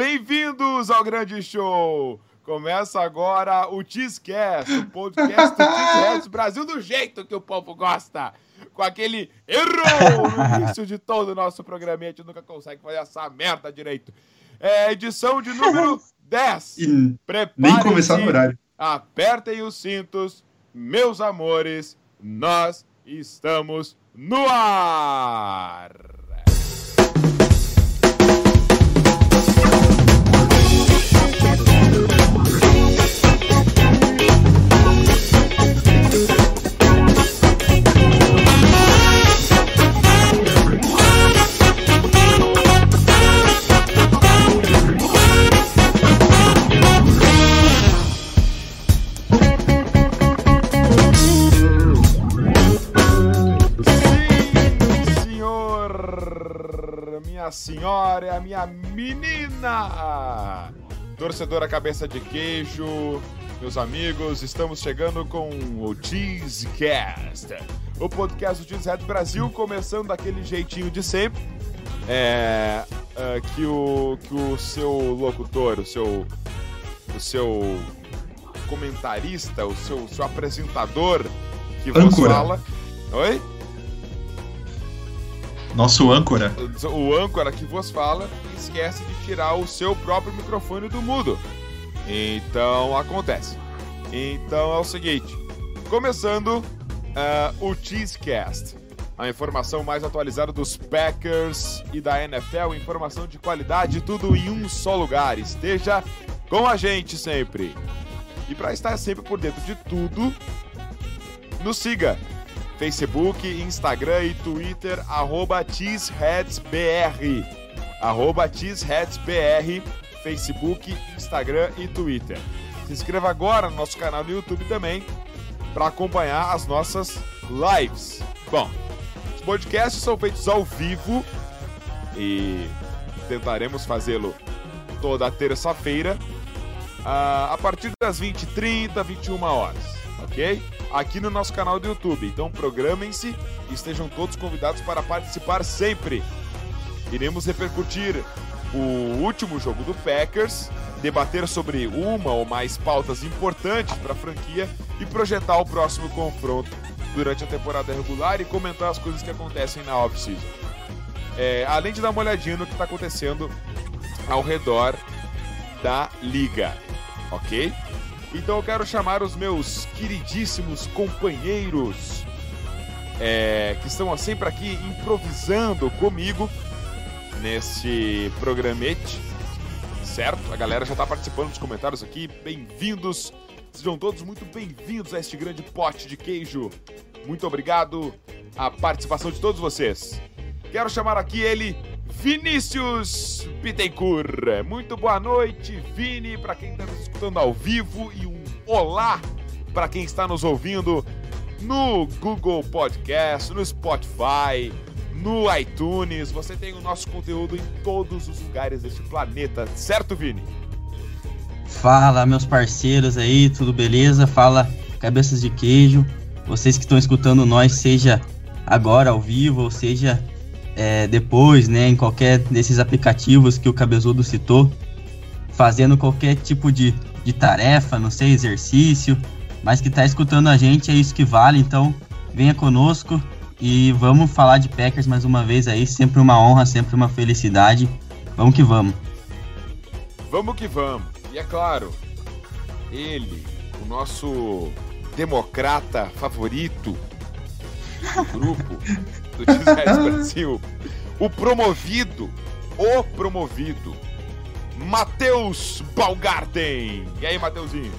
Bem-vindos ao grande show! Começa agora o Cheesecast, o podcast do Cheesecast Brasil do jeito que o povo gosta. Com aquele erro no início de todo o nosso programa. A gente nunca consegue fazer essa merda direito. É edição de número 10. E nem começar no horário. Apertem os cintos, meus amores. Nós estamos no ar. Minha senhora, é a minha menina! Torcedora cabeça de queijo, meus amigos, estamos chegando com o Cheesecast, o podcast do Cheesehead Brasil, começando daquele jeitinho de sempre. É, é, que, o, que o seu locutor, o seu, o seu comentarista, o seu, seu apresentador que vos fala. Oi? Nosso âncora. O âncora que vos fala esquece de tirar o seu próprio microfone do mudo. Então acontece. Então é o seguinte: começando uh, o Cheesecast, a informação mais atualizada dos Packers e da NFL, informação de qualidade, tudo em um só lugar. Esteja com a gente sempre. E para estar sempre por dentro de tudo, nos siga Facebook, Instagram e Twitter, arroba TeesHeadsBR. Arroba TeesHeadsBR, Facebook, Instagram e Twitter. Se inscreva agora no nosso canal no YouTube também para acompanhar as nossas lives. Bom, os podcasts são feitos ao vivo e tentaremos fazê-lo toda terça-feira a partir das 20h30, 21 horas ok? Aqui no nosso canal do YouTube. Então programem-se e estejam todos convidados para participar sempre. Iremos repercutir o último jogo do Packers, debater sobre uma ou mais pautas importantes para a franquia e projetar o próximo confronto durante a temporada regular e comentar as coisas que acontecem na off-season. É, além de dar uma olhadinha no que está acontecendo ao redor da liga, ok? Então eu quero chamar os meus queridíssimos companheiros é, que estão sempre aqui improvisando comigo neste programete, certo? A galera já está participando dos comentários aqui. Bem-vindos, sejam todos muito bem-vindos a este grande pote de queijo. Muito obrigado a participação de todos vocês. Quero chamar aqui ele, Vinícius Bittencourt. Muito boa noite, Vini, para quem está nos escutando ao vivo e um olá para quem está nos ouvindo no Google Podcast, no Spotify, no iTunes. Você tem o nosso conteúdo em todos os lugares deste planeta, certo, Vini? Fala, meus parceiros aí, tudo beleza? Fala, cabeças de queijo. Vocês que estão escutando nós, seja agora ao vivo, ou seja é, depois, né, em qualquer desses aplicativos que o Cabezudo citou, fazendo qualquer tipo de, de tarefa, não sei, exercício, mas que está escutando a gente, é isso que vale, então venha conosco e vamos falar de Packers mais uma vez aí, sempre uma honra, sempre uma felicidade, vamos que vamos. Vamos que vamos, e é claro, ele, o nosso democrata favorito do grupo, do Design Brasil. O promovido, o promovido, Matheus Balgarten. E aí, Mateuzinho?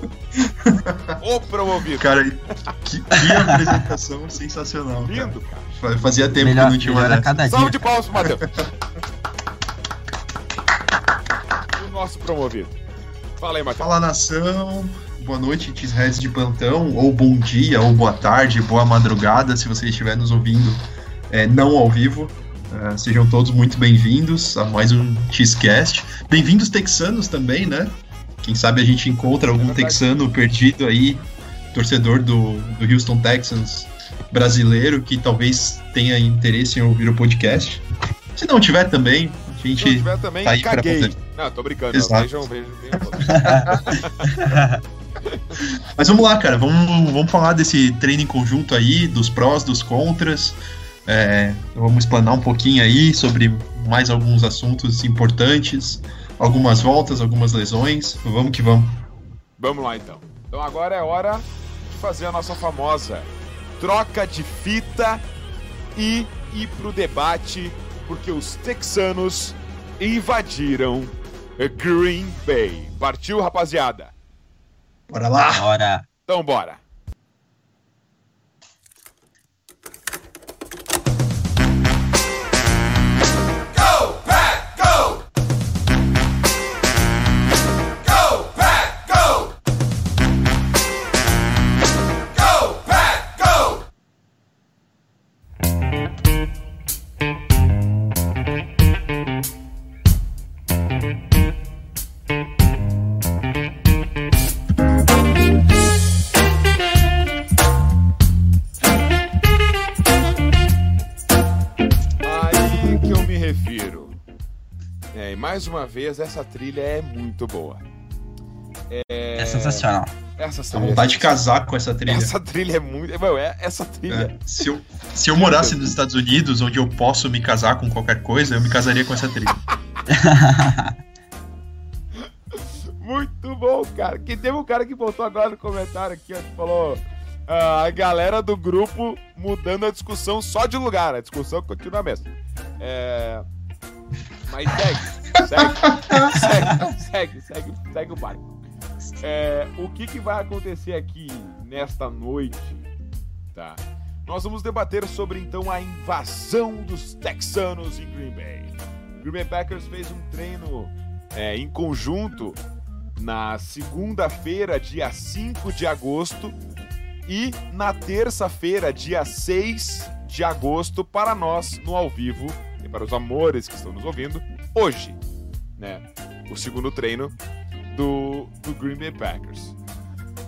o promovido. Cara, que, que apresentação sensacional. Lindo, cara. cara. Fazia tempo melhor, que não tinha uma cada Salve dia. de palmas pro Matheus. o nosso promovido. Fala aí, Matheus. Fala, nação boa noite, Cheeseheads de plantão, ou bom dia, ou boa tarde, boa madrugada, se você estiver nos ouvindo é, não ao vivo. Uh, sejam todos muito bem-vindos a mais um Cheesecast. Bem-vindos texanos também, né? Quem sabe a gente encontra algum é texano perdido aí, torcedor do, do Houston Texans brasileiro, que talvez tenha interesse em ouvir o podcast. Se não tiver também, A gente Se tiver também, tá caguei. Não, tô brincando. Exato. Vejam, vejam, vejam. Mas vamos lá, cara. Vamos, vamos falar desse treino em conjunto aí, dos prós, dos contras. É, vamos explanar um pouquinho aí sobre mais alguns assuntos importantes, algumas voltas, algumas lesões. Vamos que vamos. Vamos lá então. Então agora é hora de fazer a nossa famosa troca de fita e ir pro debate, porque os texanos invadiram Green Bay. Partiu, rapaziada? Bora lá! Bora! Então bora! Mais uma vez, essa trilha é muito boa. É, é sensacional. Essa trilha. vontade de casar com essa trilha. Essa trilha é muito. Meu, é, essa trilha. É, se, eu, se eu morasse nos Estados Unidos, onde eu posso me casar com qualquer coisa, eu me casaria com essa trilha. muito bom, cara. Que teve um cara que botou agora no comentário aqui, ó, que falou. Uh, a galera do grupo mudando a discussão só de lugar. A discussão continua a mesma. É... Mas segue segue, segue, segue, segue, o barco. É, o que, que vai acontecer aqui nesta noite? Tá? Nós vamos debater sobre então a invasão dos texanos em Green Bay. Green Bay Packers fez um treino é, em conjunto na segunda-feira, dia 5 de agosto, e na terça-feira, dia 6 de agosto, para nós no ao vivo e para os amores que estão nos ouvindo, hoje, né? O segundo treino do, do Green Bay Packers.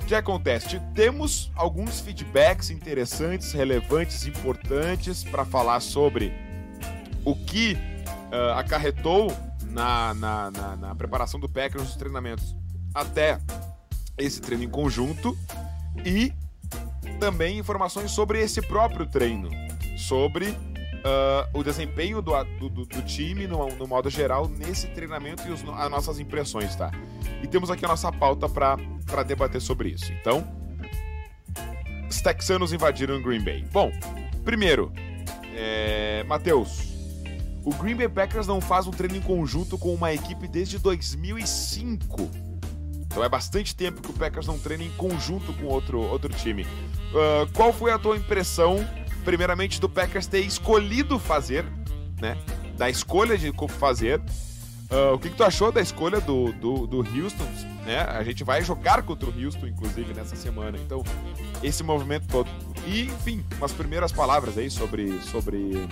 O que acontece? Temos alguns feedbacks interessantes, relevantes, importantes para falar sobre o que uh, acarretou na, na, na, na, preparação do Packers nos treinamentos até esse treino em conjunto e também informações sobre esse próprio treino, sobre uh, o desempenho do, do, do time no, no, modo geral nesse treinamento e os, as nossas impressões, tá? E temos aqui a nossa pauta para debater sobre isso. Então, os texanos invadiram Green Bay. Bom, primeiro, é, Matheus, o Green Bay Packers não faz um treino em conjunto com uma equipe desde 2005. Então é bastante tempo que o Packers não treina em conjunto com outro, outro time. Uh, qual foi a tua impressão primeiramente do Packers ter escolhido fazer, né? Da escolha de fazer. Uh, o que, que, tu achou da escolha do, do, do Houston? Né? A gente vai jogar contra o Houston, inclusive, nessa semana. Então, esse movimento todo. E, enfim, umas primeiras palavras aí sobre, sobre,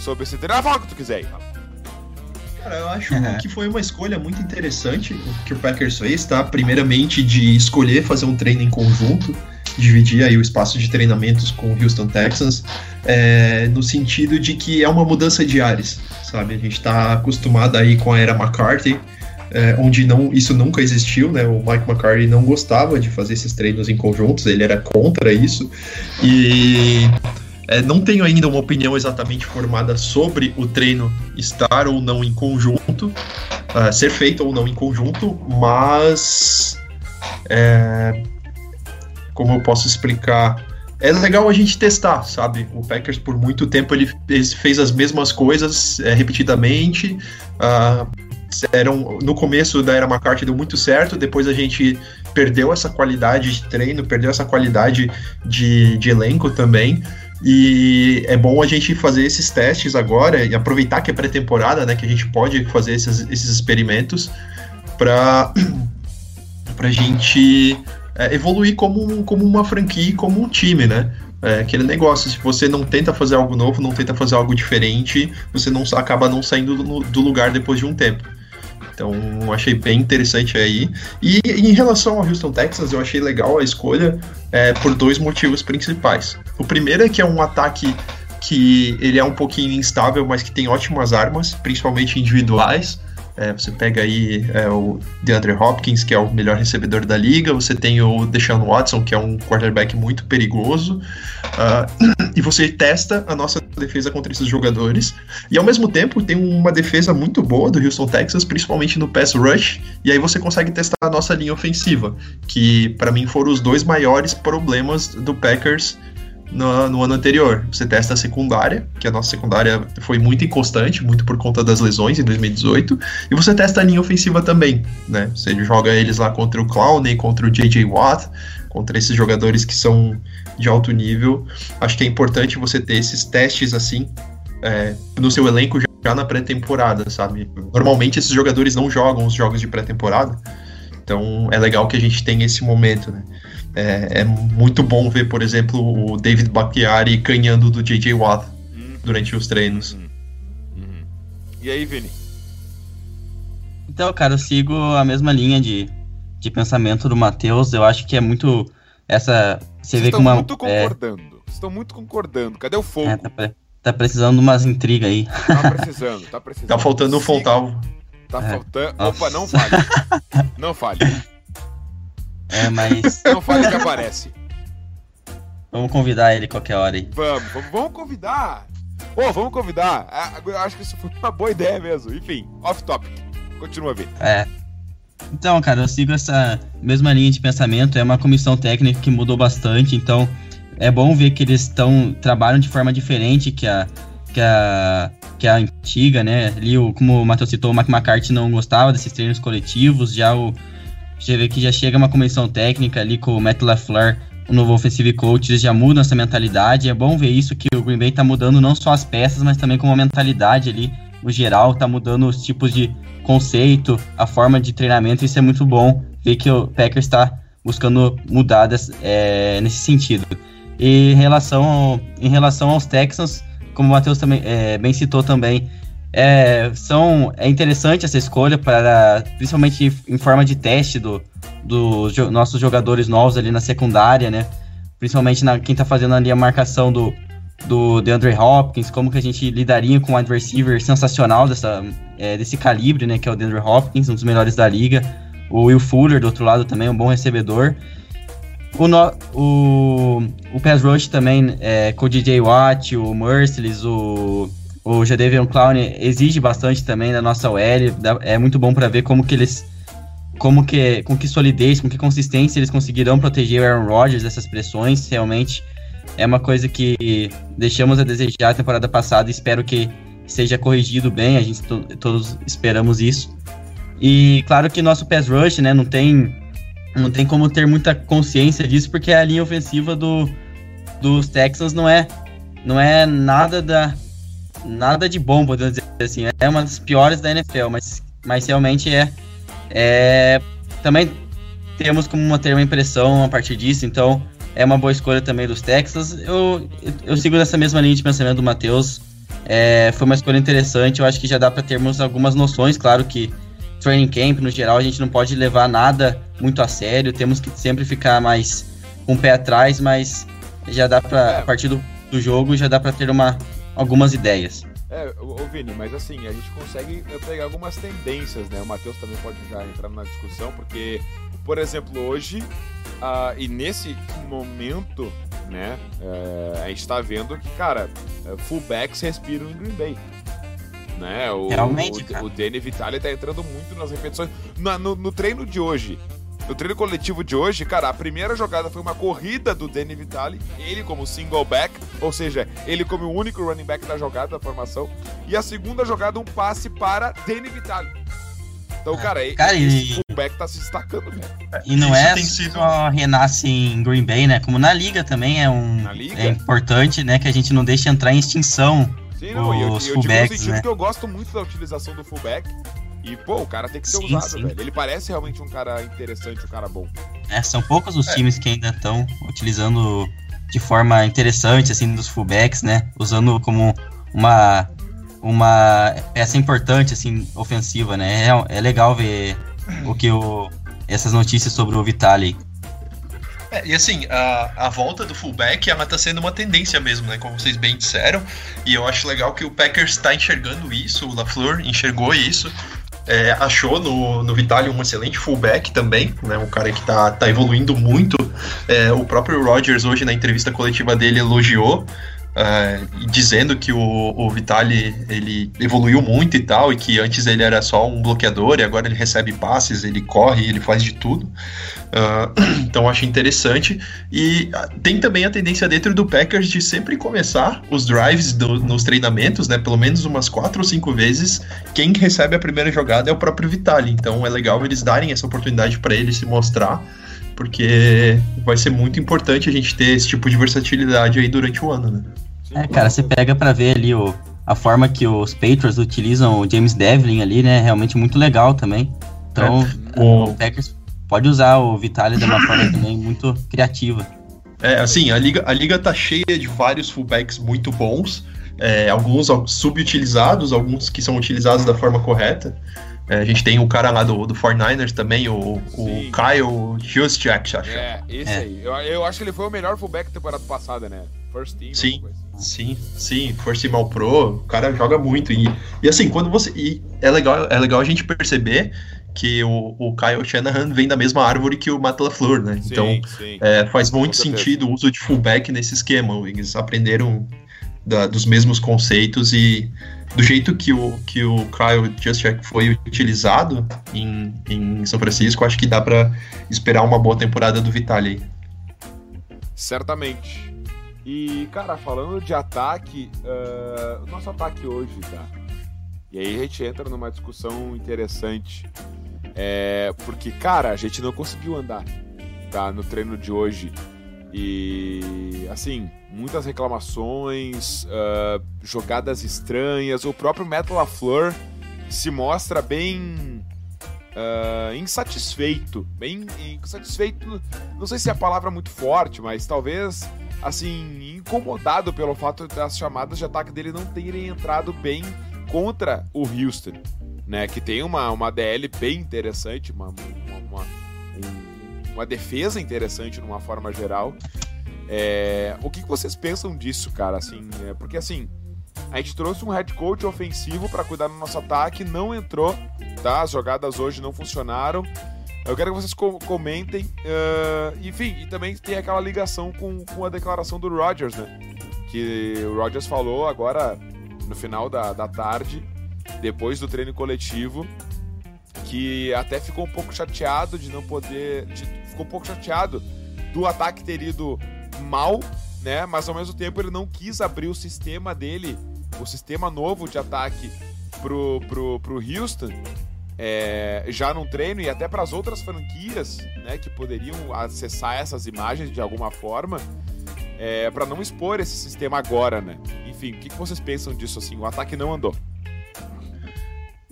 sobre esse treino. Ah, fala o que tu quiser aí. Cara, eu acho uhum. que foi uma escolha muito interessante que o Packers fez, tá? Primeiramente de escolher fazer um treino em conjunto dividir aí o espaço de treinamentos com o Houston Texans, é, no sentido de que é uma mudança de ares, sabe? A gente está acostumado aí com a era McCarthy, é, onde não, isso nunca existiu, né? O Mike McCarthy não gostava de fazer esses treinos em conjuntos, ele era contra isso, e é, não tenho ainda uma opinião exatamente formada sobre o treino estar ou não em conjunto, uh, ser feito ou não em conjunto, mas é, como eu posso explicar? É legal a gente testar, sabe? O Packers por muito tempo ele, fez as mesmas coisas é, repetidamente. Uh, eram, no começo da era McCarthy deu muito certo, depois a gente perdeu essa qualidade de treino, perdeu essa qualidade de, de elenco também. E é bom a gente fazer esses testes agora e aproveitar que é pré-temporada, né? Que a gente pode fazer esses, esses experimentos para a gente é, evoluir como, como uma franquia, como um time, né? É aquele negócio, se você não tenta fazer algo novo, não tenta fazer algo diferente, você não acaba não saindo do, do lugar depois de um tempo. Então, achei bem interessante aí. E em relação ao Houston Texans, eu achei legal a escolha é, por dois motivos principais. O primeiro é que é um ataque que ele é um pouquinho instável, mas que tem ótimas armas, principalmente individuais. É, você pega aí é, o DeAndre Hopkins, que é o melhor recebedor da liga, você tem o Deshaun Watson, que é um quarterback muito perigoso, uh, e você testa a nossa defesa contra esses jogadores, e ao mesmo tempo tem uma defesa muito boa do Houston Texas, principalmente no pass rush, e aí você consegue testar a nossa linha ofensiva, que para mim foram os dois maiores problemas do Packers no, no, ano anterior. Você testa a secundária, que a nossa secundária foi muito inconstante, muito por conta das lesões em 2018, e você testa a linha ofensiva também, né? Você joga eles lá contra o Clowney, contra o J.J. Watt, contra esses jogadores que são de alto nível. Acho que é importante você ter esses testes assim é, no seu elenco já, na pré-temporada, sabe? Normalmente esses jogadores não jogam os jogos de pré-temporada, então é legal que a gente tenha esse momento, né? É, é, muito bom ver, por exemplo, o David Bakhtiari ganhando do J.J. Watt uhum. durante os treinos. Uhum. Uhum. E aí, Vini? Então, cara, eu sigo a mesma linha de, de pensamento do Matheus. Eu acho que é muito essa. Você Vocês vê estão como muito é concordando. É... Estão muito concordando. Cadê o fogo? É, tá, tá, precisando de umas intrigas aí. Tá precisando, tá precisando. Tá faltando um Fontal. Tá é. faltando. Opa, não fale. não fale. É, mas. Não fale que aparece. Vamos convidar ele qualquer hora aí. Vamos, vamos, vamos convidar. Ô, oh, vamos convidar. Ah, eu acho que isso foi uma boa ideia mesmo. Enfim, off topic. Continua, ver. É. Então, cara, eu sigo essa mesma linha de pensamento. É uma comissão técnica que mudou bastante, então é bom ver que eles estão trabalham de forma diferente que a que a que a antiga, né? Ali, o, como o Matheus citou, o Mac McCarthy não gostava desses treinos coletivos, já o você vê que já chega uma comissão técnica ali com o Matt LaFleur, o novo offensive coach, já mudam essa mentalidade. É bom ver isso, que o Green Bay tá mudando não só as peças, mas também com uma mentalidade ali, no geral, tá mudando os tipos de conceito, a forma de treinamento, isso é muito bom ver que o Packers está buscando mudadas é, nesse sentido. E em relação, em relação aos Texans, como o Matheus também é, bem citou também, é, são, é interessante essa escolha, para principalmente em forma de teste dos do, do nossos jogadores novos ali na secundária, né? Principalmente na, quem tá fazendo ali a marcação do, do DeAndre Hopkins, como que a gente lidaria com um receiver sensacional dessa, é, desse calibre, né? Que é o DeAndre Hopkins, um dos melhores da liga. O Will Fuller, do outro lado, também um bom recebedor. O, no, o, o pass rush também, é, com o DJ Watt, o Merciless, o o Jadavion Clown exige bastante também da nossa OL, é muito bom para ver como que eles como que com que solidez, com que consistência eles conseguirão proteger o Aaron Rodgers dessas pressões, realmente é uma coisa que deixamos a desejar a temporada passada, espero que seja corrigido bem, a gente todos esperamos isso. E claro que nosso pass rush, né, não tem não tem como ter muita consciência disso porque a linha ofensiva do dos Texans não é não é nada da nada de bom, podemos dizer assim. É uma das piores da NFL, mas, mas realmente é, é. Também temos como uma, ter uma impressão a partir disso, então é uma boa escolha também dos Texas. Eu, eu sigo nessa mesma linha de pensamento do Matheus. É, foi uma escolha interessante, eu acho que já dá para termos algumas noções, claro que training camp, no geral, a gente não pode levar nada muito a sério, temos que sempre ficar mais com um o pé atrás, mas já dá para a partir do, do jogo já dá para ter uma, algumas ideias. É, ô Vini, mas assim, a gente consegue pegar algumas tendências, né? O Matheus também pode já entrar na discussão, porque, por exemplo, hoje, uh, e nesse momento, né, uh, a gente está vendo que, cara, é, fullbacks respiram em Green Bay. Né? O, Realmente, o, cara. o Danny Vitale tá entrando muito nas repetições. No, no treino de hoje, no treino coletivo de hoje, cara, a primeira jogada foi uma corrida do Danny Vitale, ele como single back, ou seja, ele como o único running back da jogada da formação, e a segunda jogada um passe para Danny Vitale. Então, é, cara, cara esse e... fullback tá se destacando, velho. E não Isso é tem sido... só renasce em Green Bay, né? Como na liga também é um é importante, né, que a gente não deixe entrar em extinção Sim, não, os eu, eu fullbacks, digo no sentido né? que eu gosto muito da utilização do fullback, e, pô, o cara tem que ser sim, usado, sim. velho. Ele parece realmente um cara interessante, um cara bom. É, são poucos os é. times que ainda estão utilizando de forma interessante, assim, dos fullbacks, né? Usando como uma, uma peça importante, assim, ofensiva, né? É, é legal ver o que o, essas notícias sobre o Vitali. É, e assim, a, a volta do fullback, ela tá sendo uma tendência mesmo, né? Como vocês bem disseram. E eu acho legal que o Packers está enxergando isso, o LaFleur enxergou isso. É, achou no, no Vitali um excelente fullback também, né? Um cara que tá, tá evoluindo muito. É, o próprio Rodgers hoje na entrevista coletiva dele elogiou Uh, dizendo que o, o Vitali ele evoluiu muito e tal, e que antes ele era só um bloqueador e agora ele recebe passes, ele corre, ele faz de tudo. Uh, então acho interessante. E tem também a tendência dentro do Packers de sempre começar os drives do, nos treinamentos, né? Pelo menos umas quatro ou cinco vezes. Quem recebe a primeira jogada é o próprio Vitali. Então é legal eles darem essa oportunidade para ele se mostrar porque vai ser muito importante a gente ter esse tipo de versatilidade aí durante o ano, né? É, cara, você pega para ver ali o, a forma que os Patriots utilizam o James Devlin ali, né? Realmente muito legal também. Então, é, o... o Packers pode usar o Vitaly de uma forma também muito criativa. É, assim, a liga, a liga tá cheia de vários fullbacks muito bons, é, alguns subutilizados, alguns que são utilizados da forma correta. É, a gente tem o cara lá do, do 49ers também, o, o Kyle Juszczyk, acho. É, esse é. aí. Eu, eu acho que ele foi o melhor fullback da temporada passada, né? First team. Sim, assim. sim, sim. First team all pro, o cara joga muito. E, e assim, quando você... E é legal, é legal a gente perceber que o, o Kyle Shanahan vem da mesma árvore que o Matt LaFleur, né? Sim, então, sim. É, faz muito sentido o uso de fullback nesse esquema. Eles aprenderam da, dos mesmos conceitos e do jeito que o, que o Kyle Juszczyk foi utilizado em, em São Francisco, acho que dá para esperar uma boa temporada do Vitali. Certamente. E, cara, falando de ataque, uh, o nosso ataque hoje, tá? E aí a gente entra numa discussão interessante. É, porque, cara, a gente não conseguiu andar, tá? No treino de hoje. E, assim, muitas reclamações, uh, jogadas estranhas. O próprio Metal LaFleur se mostra bem uh, insatisfeito. Bem insatisfeito, não sei se é a palavra muito forte, mas talvez assim, incomodado pelo fato das chamadas de ataque dele não terem entrado bem contra o Houston, né? Que tem uma, uma DL bem interessante, uma, uma, uma, um, uma defesa interessante numa forma geral. É, o que, vocês pensam disso, cara? Assim, é, porque assim, a gente trouxe um head coach ofensivo para cuidar do nosso ataque, não entrou, tá? As jogadas hoje não funcionaram. Eu quero que vocês co comentem. Uh, enfim, e também tem aquela ligação com, com a declaração do Rodgers, né? Que o Rodgers falou agora no final da, da tarde, depois do treino coletivo, que até ficou um pouco chateado de não poder. De, ficou um pouco chateado do ataque ter ido mal, né? Mas ao mesmo tempo ele não quis abrir o sistema dele, o sistema novo de ataque pro, pro, pro Houston. É, já num treino e até para as outras franquias né, que poderiam acessar essas imagens de alguma forma, é, para não expor esse sistema agora, né? Enfim, o que, que vocês pensam disso assim? O ataque não andou.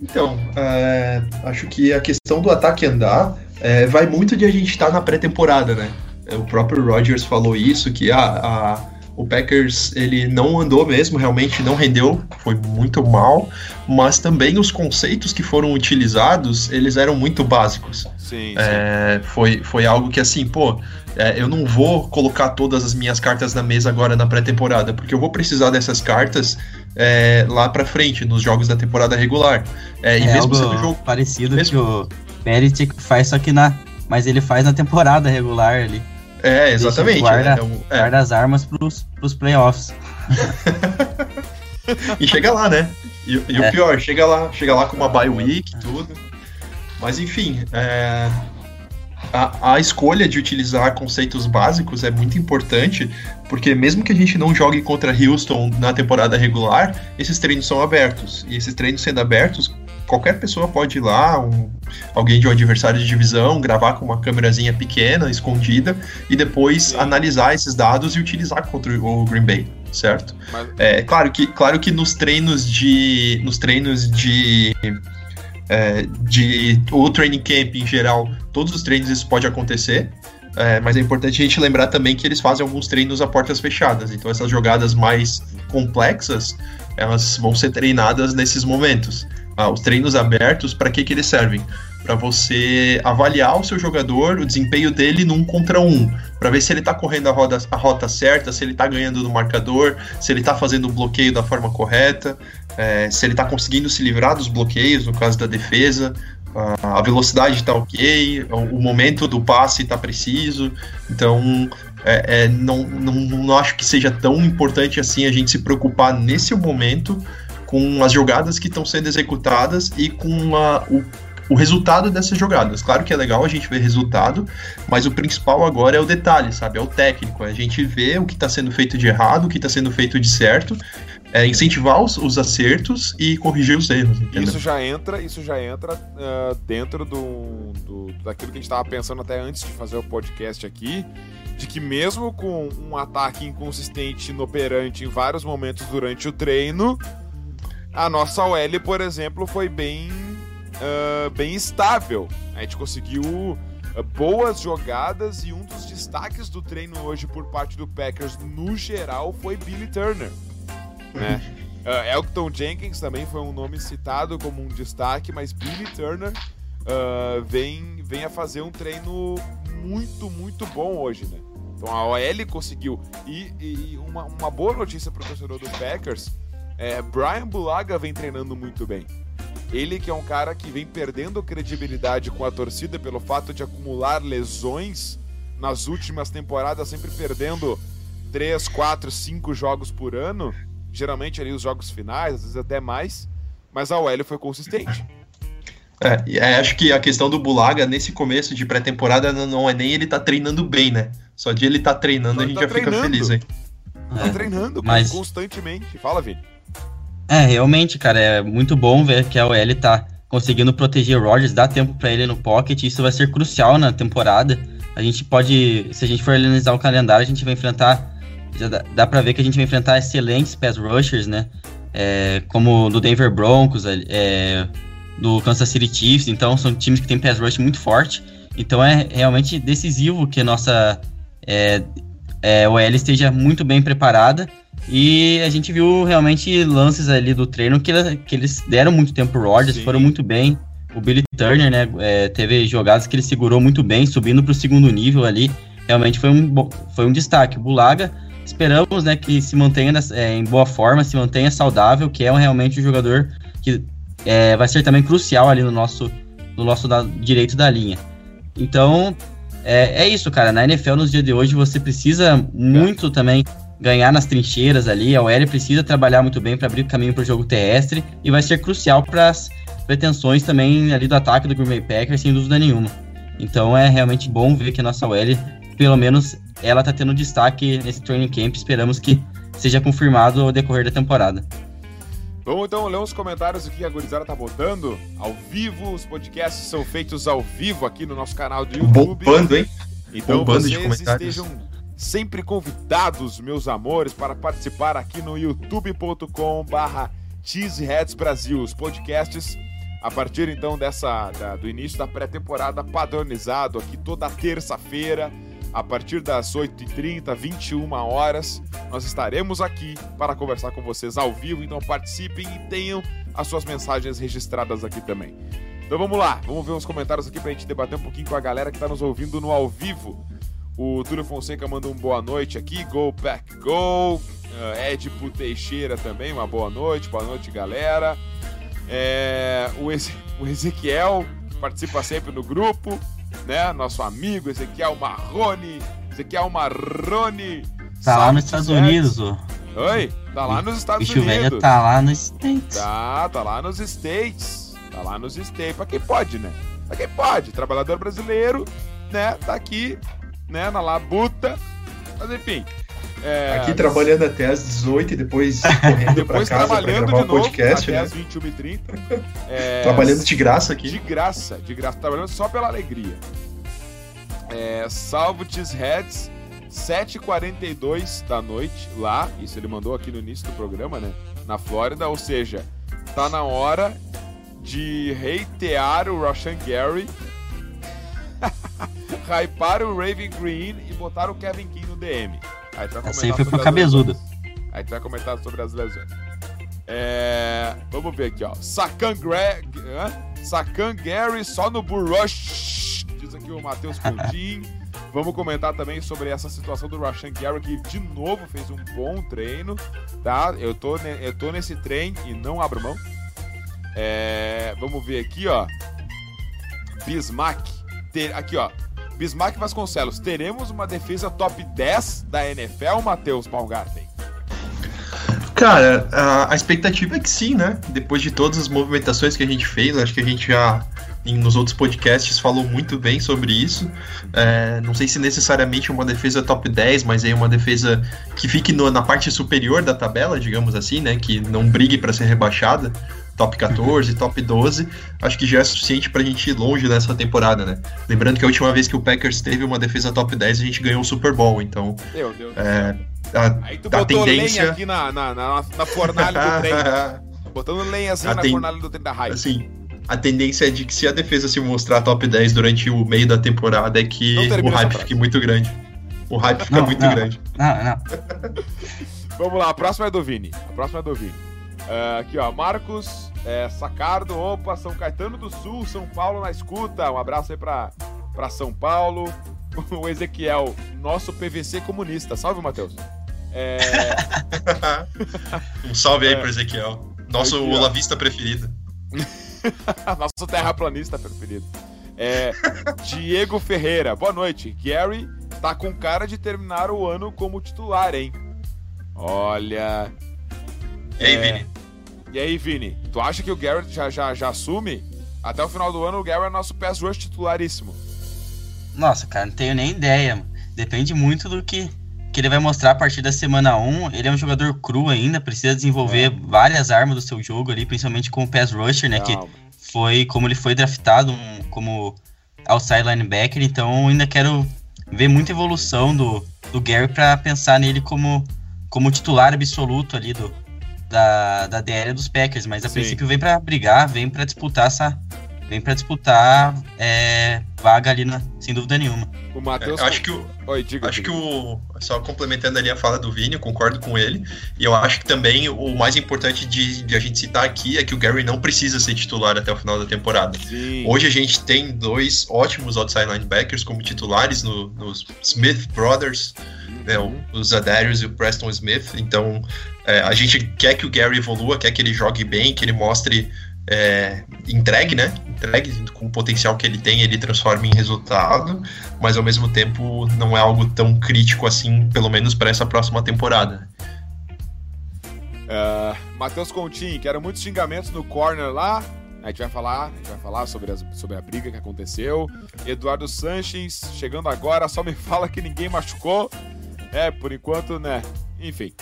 Então, é, acho que a questão do ataque andar é, vai muito de a gente estar tá na pré-temporada, né? O próprio Rodgers falou isso, que a, a, o Packers ele não andou mesmo, realmente não rendeu, foi muito mal, mas também os conceitos que foram utilizados, eles eram muito básicos. Sim, é, sim. Foi, foi algo que assim, pô, é, eu não vou colocar todas as minhas cartas na mesa agora na pré-temporada, porque eu vou precisar dessas cartas é, lá pra frente, nos jogos da temporada regular. É, e é mesmo sendo jogo parecido mesmo... que o Belichick faz, só que na. Mas ele faz na temporada regular ali. É, exatamente. Guarda, né? é. guarda as armas pros, pros playoffs. e chega lá, né? E, e é. o pior, chega lá, chega lá com uma bye week e tudo. Mas enfim, é, a, a, escolha de utilizar conceitos básicos é muito importante, porque mesmo que a gente não jogue contra Houston na temporada regular, esses treinos são abertos. E esses treinos sendo abertos, qualquer pessoa pode ir lá, um, alguém de um adversário de divisão, gravar com uma câmerazinha pequena, escondida, e depois Sim. analisar esses dados e utilizar contra o Green Bay, certo? Mas... É claro que, claro que nos treinos de, nos treinos de é, de o training camp em geral, todos os treinos isso pode acontecer. É, mas é importante a gente lembrar também que eles fazem alguns treinos a portas fechadas. Então essas jogadas mais complexas, elas vão ser treinadas nesses momentos. Ah, os treinos abertos, para que, que eles servem? para você avaliar o seu jogador, o desempenho dele num contra um, para ver se ele tá correndo a, roda, a rota certa, se ele tá ganhando no marcador, se ele tá fazendo o bloqueio da forma correta, é, se ele tá conseguindo se livrar dos bloqueios, no caso da defesa, a velocidade está ok, o momento do passe está preciso, então é, é, não, não, não acho que seja tão importante assim a gente se preocupar nesse momento com as jogadas que estão sendo executadas e com a, o o resultado dessas jogadas. Claro que é legal a gente ver resultado, mas o principal agora é o detalhe, sabe? É o técnico. É a gente vê o que está sendo feito de errado, o que está sendo feito de certo, é incentivar os, os, acertos e corrigir os erros. Entendeu? Isso já entra, isso já entra uh, dentro do, do, daquilo que a gente estava pensando até antes de fazer o podcast aqui, de que mesmo com um ataque inconsistente inoperante em vários momentos durante o treino, a nossa OL, por exemplo, foi bem uh, bem estável. A gente conseguiu uh, boas jogadas e um dos destaques do treino hoje por parte do Packers no geral foi Billy Turner. Né? Uh, Elton Jenkins também foi um nome citado como um destaque, mas Billy Turner vem, vem a fazer um treino muito, muito bom hoje, né? Então a OL conseguiu. E, e uma, uma, boa notícia para o torcedor do Packers é Brian Bulaga vem treinando muito bem. Ele que é um cara que vem perdendo credibilidade com a torcida pelo fato de acumular lesões nas últimas temporadas, sempre perdendo 3, 4, 5 jogos por ano, geralmente ali os jogos finais, às vezes até mais, mas a OL foi consistente. É, é, acho que a questão do Bulaga nesse começo de pré-temporada não é nem ele tá treinando bem, né? Só de ele tá treinando a gente tá já treinando. fica feliz, hein? Tá é, treinando mas... constantemente. Fala, Vini. É, realmente, cara, é muito bom ver que a OL tá conseguindo proteger o Rodgers, dá tempo para ele no pocket, isso vai ser crucial na temporada. A gente pode, se a gente for analisar o calendário, a gente vai enfrentar, já dá, dá para ver que a gente vai enfrentar excelentes pass rushers, né? É, como do Denver Broncos, é, do Kansas City Chiefs, então são times que têm pass rush muito forte. Então é realmente decisivo que a nossa é, é, OL esteja muito bem preparada e a gente viu realmente lances ali do treino que, que eles deram muito tempo pro Rodgers, foram muito bem. O Billy Turner, né, é, teve jogadas que ele segurou muito bem, subindo para o segundo nível ali. Realmente foi um, foi um destaque. O Bulaga, esperamos né, que se mantenha é, em boa forma, se mantenha saudável, que é um, realmente um jogador que é, vai ser também crucial ali no nosso, no nosso da, direito da linha. Então, é, é, isso, cara. Na NFL, nos dias de hoje, você precisa muito também ganhar nas trincheiras ali. A OL precisa trabalhar muito bem para abrir caminho para o jogo terrestre e vai ser crucial para as pretensões também ali do ataque do Green Bay Packers, sem dúvida nenhuma. Então é realmente bom ver que a nossa OL, pelo menos, ela está tendo destaque nesse training camp. Esperamos que seja confirmado ao decorrer da temporada. Vamos então ler os comentários aqui que a gurizada tá botando ao vivo. Os podcasts são feitos ao vivo aqui no nosso canal do YouTube. Bombando, hein? Então Bombando vocês estejam sempre convidados, meus amores, para participar aqui no youtube.com barra Brasil. Os podcasts, a partir então dessa da, do início da pré-temporada, padronizado aqui toda terça-feira, a partir das 8h30, 21 horas, nós estaremos aqui para conversar com vocês ao vivo, então participem e tenham as suas mensagens registradas aqui também. Então vamos lá, vamos ver os comentários aqui para a gente debater um pouquinho com a galera que está nos ouvindo no ao vivo. O Túlio Fonseca manda um boa noite aqui. Go Pack Go. Uh, Edipo Teixeira também, uma boa noite. Boa noite, galera. É, o, o Ezequiel participa sempre no grupo, né? Nosso amigo Ezequiel Marrone. Ezequiel Marrone. Tá lá nos Estados Unidos, ô. Oi? Tá lá nos Estados Bicho Unidos. Velho tá lá nos States. Tá, tá lá nos States. Tá lá nos States. Pra quem pode, né? Pra quem pode. Trabalhador brasileiro, né? Tá aqui né, na labuta. Mas enfim. É... Aqui trabalhando até às 18 e depois correndo depois pra casa pra gravar o podcast. Até né? às 21h30. É... Trabalhando de graça aqui. De graça, de graça. Trabalhando só pela alegria. É, salvo Heads, 7h42 da noite lá. Isso ele mandou aqui no início do programa, né? Na Flórida. Ou seja, tá na hora de reitear o Roshan Gary hyparam o Raven Green e botaram o Kevin King no DM. Aí tu vai Essa aí foi pro cabezudo. Aí tu vai comentar sobre as lesões. É... Vamos ver aqui, ó. Sacan Greg. Sacan Gary só no Bull Rush, diz aqui o Matheus Coutinho. Vamos comentar também sobre essa situação do Rashan Gary, que de novo fez um bom treino, tá? Eu tô, eu tô nesse trem e não abro mão. É, vamos ver aqui, ó. Bismarck. Ter, aqui, ó. Bismarck Vasconcelos. Teremos uma defesa top 10 da NFL, Matheus Baumgarten? Cara, a, expectativa é que sim, né? Depois de todas as movimentações que a gente fez, acho que a gente já nos outros podcasts falou muito bem sobre isso. É, não sei se necessariamente uma defesa top 10, mas aí uma defesa que fique no, na parte superior da tabela, digamos assim, né? Que não brigue para ser rebaixada top 14, top 12, acho que já é suficiente pra gente ir longe nessa temporada, né? Lembrando que a última vez que o Packers teve uma defesa top 10, a gente ganhou o Super Bowl, então. Meu Deus. É, a, Aí tu botou tendência... lenha aqui na, na, na, na fornalha do trem. Botando lenha assim a na ten... fornalha do trem da raiva. Assim, a tendência é de que se a defesa se mostrar top 10 durante o meio da temporada, é que o hype fique muito grande. O hype fica não, muito não, grande. Não, não. Vamos lá, a próxima é do Vini. A próxima é do Vini. Uh, aqui, ó, Marcos é, Sacardo, opa, São Caetano do Sul, São Paulo na escuta. Um abraço aí pra, pra São Paulo. O Ezequiel, nosso PVC comunista. Salve, Matheus. É... um salve aí é. pro Ezequiel. Nosso aqui, olavista preferido. nosso terraplanista preferido. É, Diego Ferreira, boa noite. Gary tá com cara de terminar o ano como titular, hein? Olha. E aí, é... Vini? E aí, Vini, tu acha que o Garrett já, já, já assume? Até o final do ano, o Garrett é nosso pass rush titularíssimo. Nossa, cara, não tenho nem ideia. Mano. Depende muito do que, que ele vai mostrar a partir da semana 1. Ele é um jogador cru ainda, precisa desenvolver é. várias armas do seu jogo ali, principalmente com o pass rusher, né? Não. Que foi como ele foi draftado um, como outside linebacker. Então, ainda quero ver muita evolução do, do Gary para pensar nele como, como titular absoluto ali do, da, da DL dos Packers, mas a Sim. princípio vem para brigar, vem para disputar essa. Vem para disputar é, vaga ali, na, sem dúvida nenhuma. O Matheus. É, acho que o. Oi, diga, acho diga. que o. Só complementando ali a fala do Vini, eu concordo com ele. E eu acho que também o mais importante de, de, a gente citar aqui é que o Gary não precisa ser titular até o final da temporada. Sim. Hoje a gente tem dois ótimos outside linebackers como titulares no, nos Smith Brothers, né, uhum. o, o Zadarius e o Preston Smith. Então é, a gente quer que o Gary evolua, quer que ele jogue bem, que ele mostre. É, entregue, né? Entregue com o potencial que ele tem, ele transforma em resultado, mas ao mesmo tempo não é algo tão crítico assim, pelo menos para essa próxima temporada. Uh, Matheus Continho, que eram muitos xingamentos no corner lá. A gente vai falar, a gente vai falar sobre, as, sobre a briga que aconteceu. Eduardo Sanches chegando agora, só me fala que ninguém machucou. É, por enquanto, né? Enfim.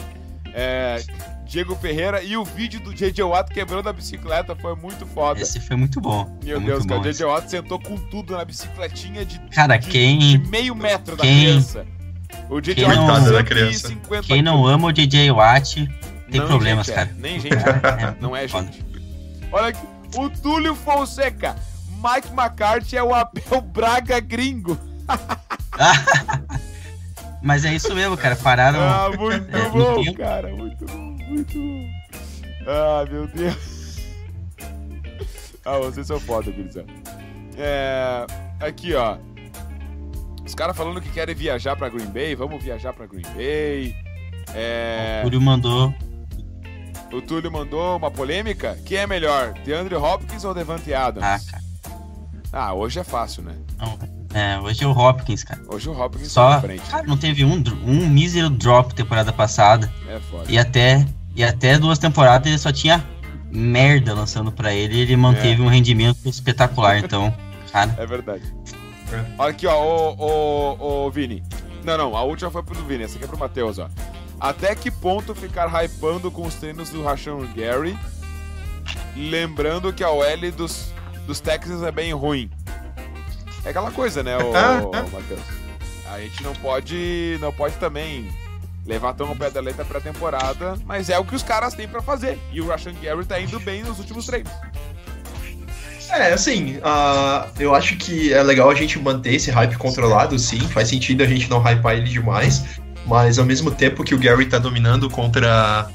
É, Diego Ferreira e o vídeo do JJ Watt quebrando a bicicleta foi muito foda. Esse foi muito bom. Meu foi Deus, cara, o JJ Watt sentou com tudo na bicicletinha de, cara, de, quem, de meio metro da quem, criança. O JJ Watt tá 150 Quem não ama o JJ Watt tem não, problemas, gente, cara. É. Nem gente, é, não é gente. Olha aqui, o Túlio Fonseca. Mike McCarthy é o Abel Braga gringo. Mas é isso mesmo, cara. Pararam. Ah, muito é, bom, cara. Muito bom, muito bom. Ah, meu Deus. Ah, vocês são foda, gurizada. É. Aqui, ó. Os caras falando que querem viajar pra Green Bay. Vamos viajar pra Green Bay. É... O Túlio mandou. O Túlio mandou uma polêmica. Quem é melhor, DeAndre Hopkins ou Devante Adams? Ah, cara. Ah, hoje é fácil, né? Não. É, hoje é o Hopkins, cara. Hoje o Hopkins Só, tá frente. Cara, não teve um, um mísero drop temporada passada. É foda. E até, e até duas temporadas ele só tinha merda lançando para ele e ele manteve é. um rendimento espetacular, então, cara. É verdade. Olha aqui, ó, o, o, o Vini. Não, não, a última foi pro Vini, essa aqui é pro Matheus, ó. Até que ponto ficar hypando com os treinos do Rashan Gary? Lembrando que a OL dos, dos Texans é bem ruim. É aquela coisa, né, o, Matheus? A gente não pode, não pode também levar tão ao pé da letra pra temporada, mas é o que os caras têm para fazer. E o Rashan Gary tá indo bem nos últimos treinos. É, assim, uh, eu acho que é legal a gente manter esse hype controlado, sim. Faz sentido a gente não hypar ele demais. Mas ao mesmo tempo que o Gary tá dominando contra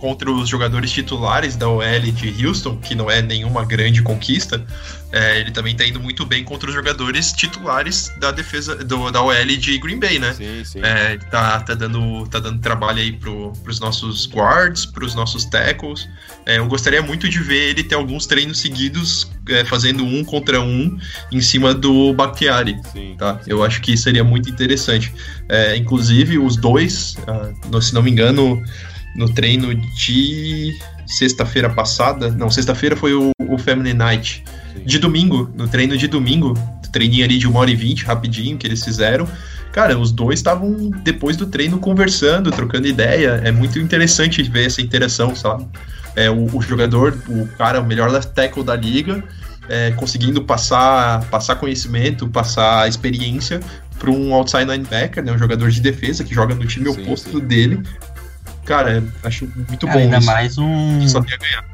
contra os jogadores titulares da OL de Houston, que não é nenhuma grande conquista, é, ele também tá indo muito bem contra os jogadores titulares da defesa do, da OL de Green Bay, né? Sim, sim. É, tá, tá, dando, tá dando trabalho aí pro, pros nossos guards, pros nossos tackles. É, eu gostaria muito de ver ele ter alguns treinos seguidos é, fazendo um contra um em cima do Bakhtiari. sim. Tá? Eu acho que seria muito interessante. É, inclusive, os dois, ah, se não me engano, no treino de sexta-feira passada, não, sexta-feira foi o, o Family Night. sim. De domingo, no treino de domingo, treininho ali de uma hora e vinte, rapidinho, que eles fizeram. Cara, os dois estavam depois do treino conversando, trocando ideia. É muito interessante ver essa interação, sabe? É, o, o jogador, o cara, o melhor left tackle da liga, é, conseguindo passar, passar conhecimento, passar experiência para um outside linebacker, né, um jogador de defesa que joga no time Sim, oposto sim. dele. Cara, acho muito Cara, bom ainda isso. mais um, Só ganhar.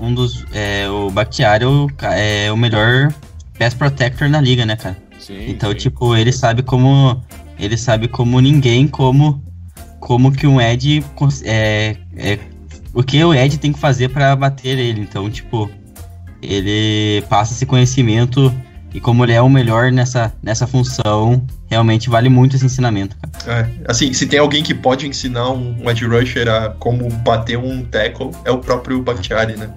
um dos. É, o Bakhtiari é o é o melhor pass protector na liga, né, cara? Sim, Então, sim. tipo, ele sabe como. Ele sabe como ninguém, como. Como que um Ed. É, é, o que o Ed tem que fazer pra bater ele. Então, tipo, ele passa esse conhecimento. E como ele é o melhor nessa, nessa função, realmente vale muito esse ensinamento, cara. É, assim, se tem alguém que pode ensinar um, edge rusher a como bater um tackle, é o próprio Bakhtiari, né?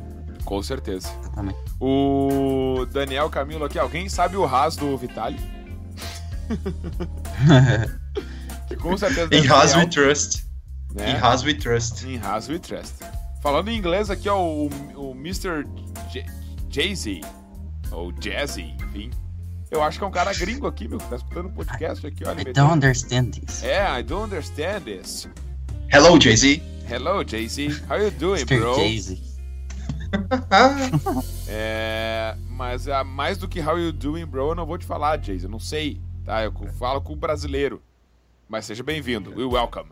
Com certeza. Exatamente. O Daniel Camilo aqui, alguém sabe o ras do Vitali? Que com certeza Em Haas we trust. né? Em Haas we trust. Em Haas we trust. Falando em inglês aqui, ó, o, o Mr. Jay-Z, ou Jazzy, enfim. Eu acho que é um cara gringo aqui, meu, que tá escutando um podcast aqui, olha. I meteu- don't understand this. É, I don't understand this. Hello, Jay-Z. Hello, Jay-Z. How you doing, Mr. bro? Jay-Z. É, mas ah, mais do que how you doing, bro, eu não vou te falar, Jay-Z. Eu não sei, tá? Eu falo com o brasileiro. Mas seja bem-vindo. We welcome.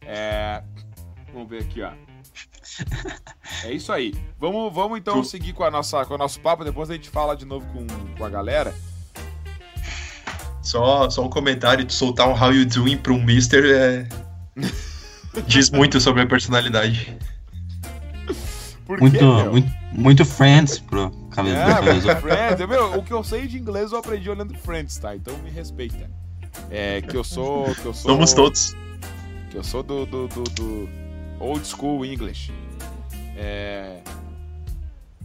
É, vamos ver aqui, ó. É isso aí. Vamos, vamos então Tu- seguir com, a nossa, com o nosso papo. Depois a gente fala de novo com, com a galera. Só, só um comentário de soltar um How You Doing pra um Mister é... diz muito sobre a personalidade. Por Muito, quê, muito, muito Friends pro cabeça É, cabeça. Friends, meu, o que eu sei de inglês eu aprendi olhando Friends, tá? Então me respeita. É que eu sou. Que eu sou Somos todos. Que eu sou do, do, do, do old school English. É.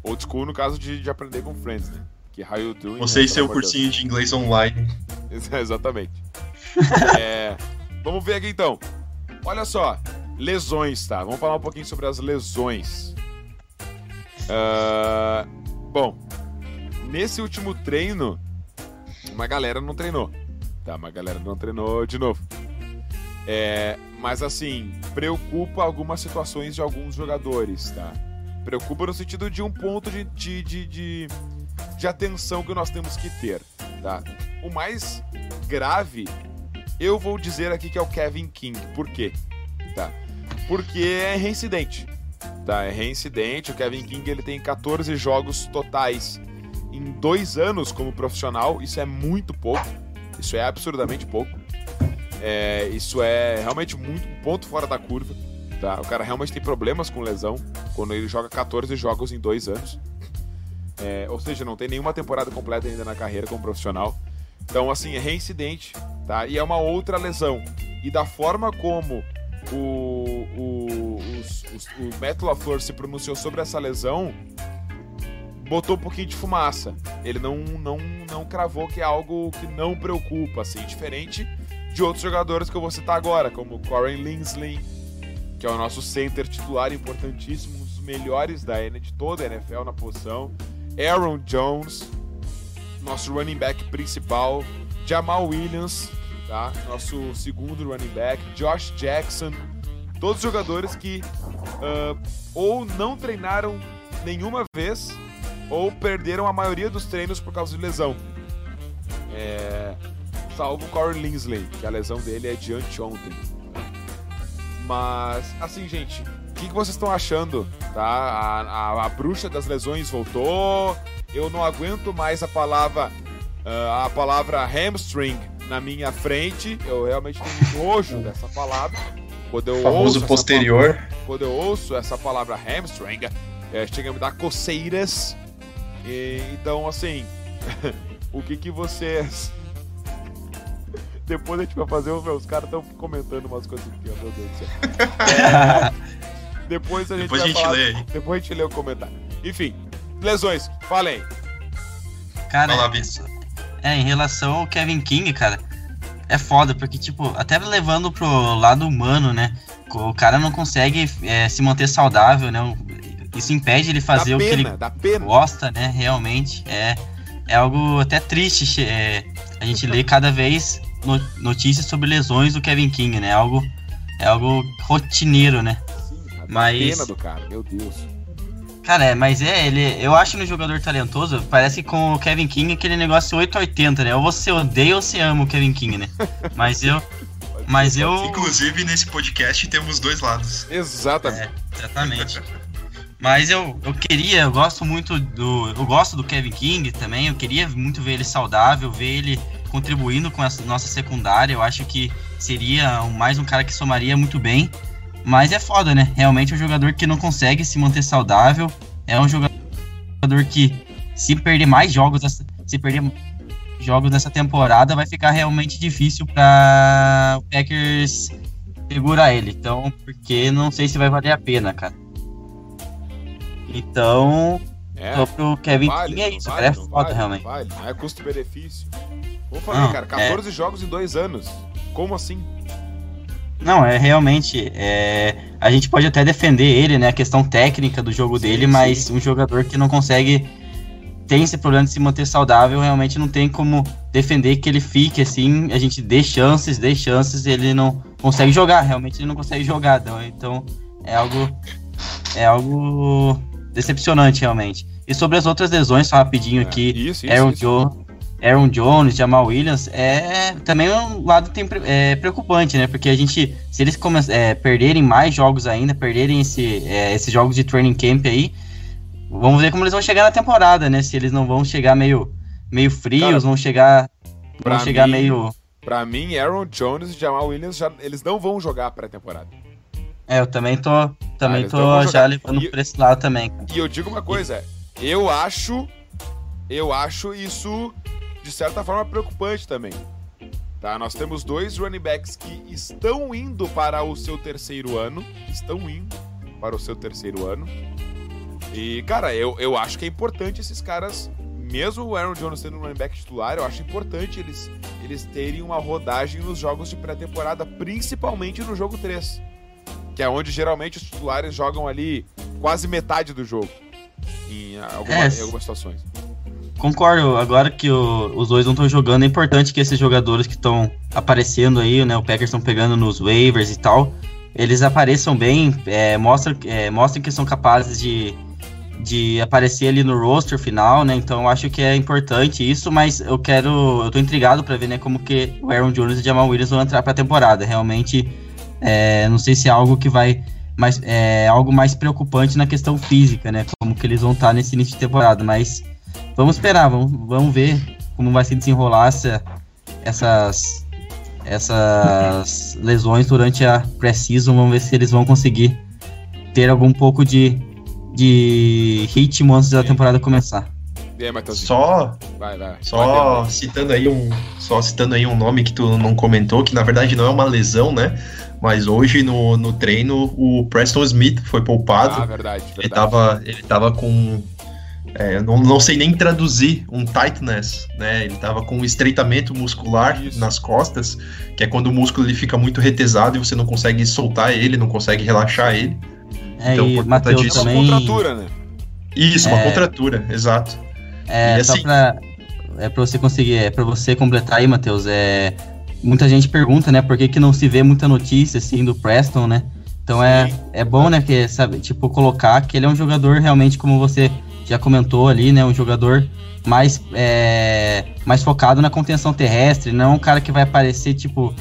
Old school no caso de, de aprender com Friends, né? Que how you doing. Você né, e seu amor de cursinho de inglês online. Exatamente. É, vamos ver aqui então. Olha só, lesões, tá? Vamos falar um pouquinho sobre as lesões. Ah, bom, nesse último treino, uma galera não treinou. Tá, uma galera não treinou de novo. É, mas assim, preocupa algumas situações de alguns jogadores, tá? Preocupa no sentido de um ponto de, de, de, de, de atenção que nós temos que ter, tá? O mais grave, eu vou dizer aqui que é o Kevin King. Por quê? Tá? Porque é reincidente. Tá? É reincidente. O Kevin King ele tem 14 jogos totais em dois anos como profissional. Isso é muito pouco. Isso é absurdamente pouco. É, isso é realmente muito um ponto fora da curva. Tá? O cara realmente tem problemas com lesão quando ele joga 14 jogos em dois anos. É, ou seja, não tem nenhuma temporada completa ainda na carreira como profissional. Então, assim, é reincidente, tá? E é uma outra lesão. E da forma como o, o, os- os- o Matt LaFleur se pronunciou sobre essa lesão, botou um pouquinho de fumaça. Ele não, não, não cravou que é algo que não preocupa, assim, diferente de outros jogadores que eu vou citar agora, como Corey Linsley, que é o nosso center titular importantíssimo, um dos melhores da N de toda a NFL na posição. Aaron Jones, nosso running back principal, Jamal Williams, tá? Nosso segundo running back, Josh Jackson, todos jogadores que ah, ou não treinaram nenhuma vez ou perderam a maioria dos treinos por causa de lesão. É, salvo o Corey Linsley, que a lesão dele é de anteontem. Mas, assim, gente, o que, que vocês estão achando? Tá? A, a, a bruxa das lesões voltou. Eu não aguento mais a palavra ah, a palavra hamstring na minha frente. Eu realmente tenho nojo dessa palavra. quando eu famoso ouço posterior. Essa, quando eu ouço essa palavra hamstring, é, chega a me dar coceiras. E, então, assim, o que que vocês. Depois a gente vai fazer, os caras estão comentando umas coisas aqui, ó, meu Deus do céu. depois a gente depois vai a gente falar, lê aí. Depois a gente lê o comentário. Enfim, lesões, falem. Cara, lá, é, em relação ao Kevin King, cara, é foda, porque, tipo, até levando pro lado humano, né? O cara não consegue é, se manter saudável, né? Isso impede ele fazer dá o pena, que ele gosta, né? Realmente. É, é algo até triste. É, a gente lê cada vez notícias sobre lesões do Kevin King, né? Algo, é algo rotineiro, né? Sim, Mas- pena do cara, meu Deus. Cara, é, mas é, ele, eu acho no jogador talentoso, parece que com o Kevin King aquele negócio 880, né? Ou você odeia ou você ama o Kevin King, né? Mas eu, mas eu, Inclusive, nesse podcast temos dois lados. Exatamente. É, exatamente. Mas eu, eu queria, eu gosto muito do. Eu gosto do Kevin King também. Eu queria muito ver ele saudável, ver ele contribuindo com a nossa secundária. Eu acho que seria mais um cara que somaria muito bem. Mas é foda, né? Realmente é um jogador que não consegue se manter saudável. É um jogador que, se perder mais jogos, se perder jogos nessa temporada, vai ficar realmente difícil para o Packers segurar ele. Então, porque não sei se vai valer a pena, cara. Então, É, pro Kevin vale, King é isso, vale, cara. É foda vale, realmente. Vale, não é custo-benefício. Vou falar, cara, é. 14 jogos em dois anos. Como assim? Não, é realmente. É, a gente pode até defender ele, né? A questão técnica do jogo Sim, dele, sim. mas um jogador que não consegue. Tem esse problema de se manter saudável, realmente não tem como defender que ele fique assim. A gente dê chances, dê chances, ele não consegue jogar. Realmente ele não consegue jogar. Então, então é algo. É algo decepcionante, realmente. E sobre as outras lesões, só rapidinho É, aqui. Isso, isso. Aaron, isso. Jo- Aaron Jones, Jamal Williams, é também um lado tem, é, preocupante, né? Porque a gente, se eles come, é, perderem mais jogos ainda, perderem esse, é, esses jogos de training camp aí, vamos ver como eles vão chegar na temporada, né? Se eles não vão chegar meio, meio frios, Cara, vão chegar, pra vão chegar mim- meio. Pra mim, Aaron Jones e Jamal Williams, já, eles não vão jogar pré-temporada. É, eu também tô, também eles tô já levando E- por esse lado também. E eu digo uma coisa, eu acho, eu acho isso de certa forma preocupante também. Tá, nós temos dois running backs que estão indo para o seu terceiro ano, estão indo para o seu terceiro ano. E cara, eu, eu acho que é importante esses caras, mesmo o Aaron Jones sendo um running back titular, eu acho importante eles eles terem uma rodagem nos jogos de pré-temporada, principalmente no jogo 3, que é onde geralmente os titulares jogam ali quase metade do jogo em, alguma- É, em algumas situações. Concordo, agora que o- os dois não estão jogando, é importante que esses jogadores que estão aparecendo aí, né? O Packers estão pegando nos waivers e tal, eles apareçam bem, é, mostram, é, mostrem que são capazes de, de aparecer ali no roster final, né? Então acho que é importante isso, mas eu quero. Eu tô intrigado para ver, né, como que o Aaron Jones e o Jamal Williams vão entrar pra temporada. Realmente, é, não sei se é algo que vai. Mas é algo mais preocupante na questão física, né? Como que eles vão estar nesse início de temporada, mas Vamos esperar, vamos, vamos ver como vai se desenrolar essa, essas, essas lesões durante a pré-season. Vamos ver se eles vão conseguir ter algum pouco de, de ritmo antes da Sim. temporada começar. Matheusinho? Só Vai, vai. Só Vai, citando aí um, só citando aí um nome que tu não comentou, que na verdade não é uma lesão, né? Mas hoje no, no treino o Preston Smith foi poupado. Ah, verdade, verdade. ele tava, ele tava com é, eu não, não sei nem traduzir um tightness, né? Ele tava com um estreitamento muscular Isso. nas costas, que é quando o músculo ele fica muito retesado e você não consegue soltar ele, não consegue relaxar ele. É, Então, e por conta disso- É uma também. contratura, né? Isso, uma É. contratura, exato. É, E só assim- pra, é pra você conseguir, é pra você completar aí, Matheus, é, muita gente pergunta, né, por que, que não se vê muita notícia, assim, do Preston, né? Então é, é bom, né, que, sabe, tipo, colocar que ele é um jogador realmente, como você já comentou ali, né, um jogador mais, é, mais focado na contenção terrestre, não um cara que vai aparecer, tipo,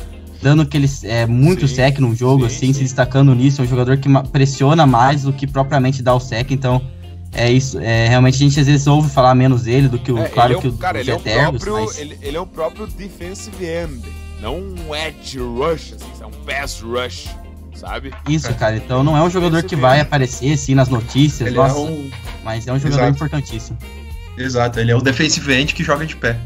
dando aquele, é, muito Sim, sec no jogo, sim, assim, sim. se destacando nisso, é um jogador que pressiona mais do que propriamente dá o sec, então é isso, é, realmente a gente às vezes ouve falar menos dele do que o, É, claro é um, que o cara, ele é, Eternos, próprio, mas... ele, ele é um próprio defensive end, não um edge rush, assim, é um pass rush. Sabe? Isso, cara. Então não é um jogador que vai aparecer assim nas notícias, Ele nossa, é um. mas é um jogador Exato. importantíssimo. Exato, ele é o defensive end que joga de pé.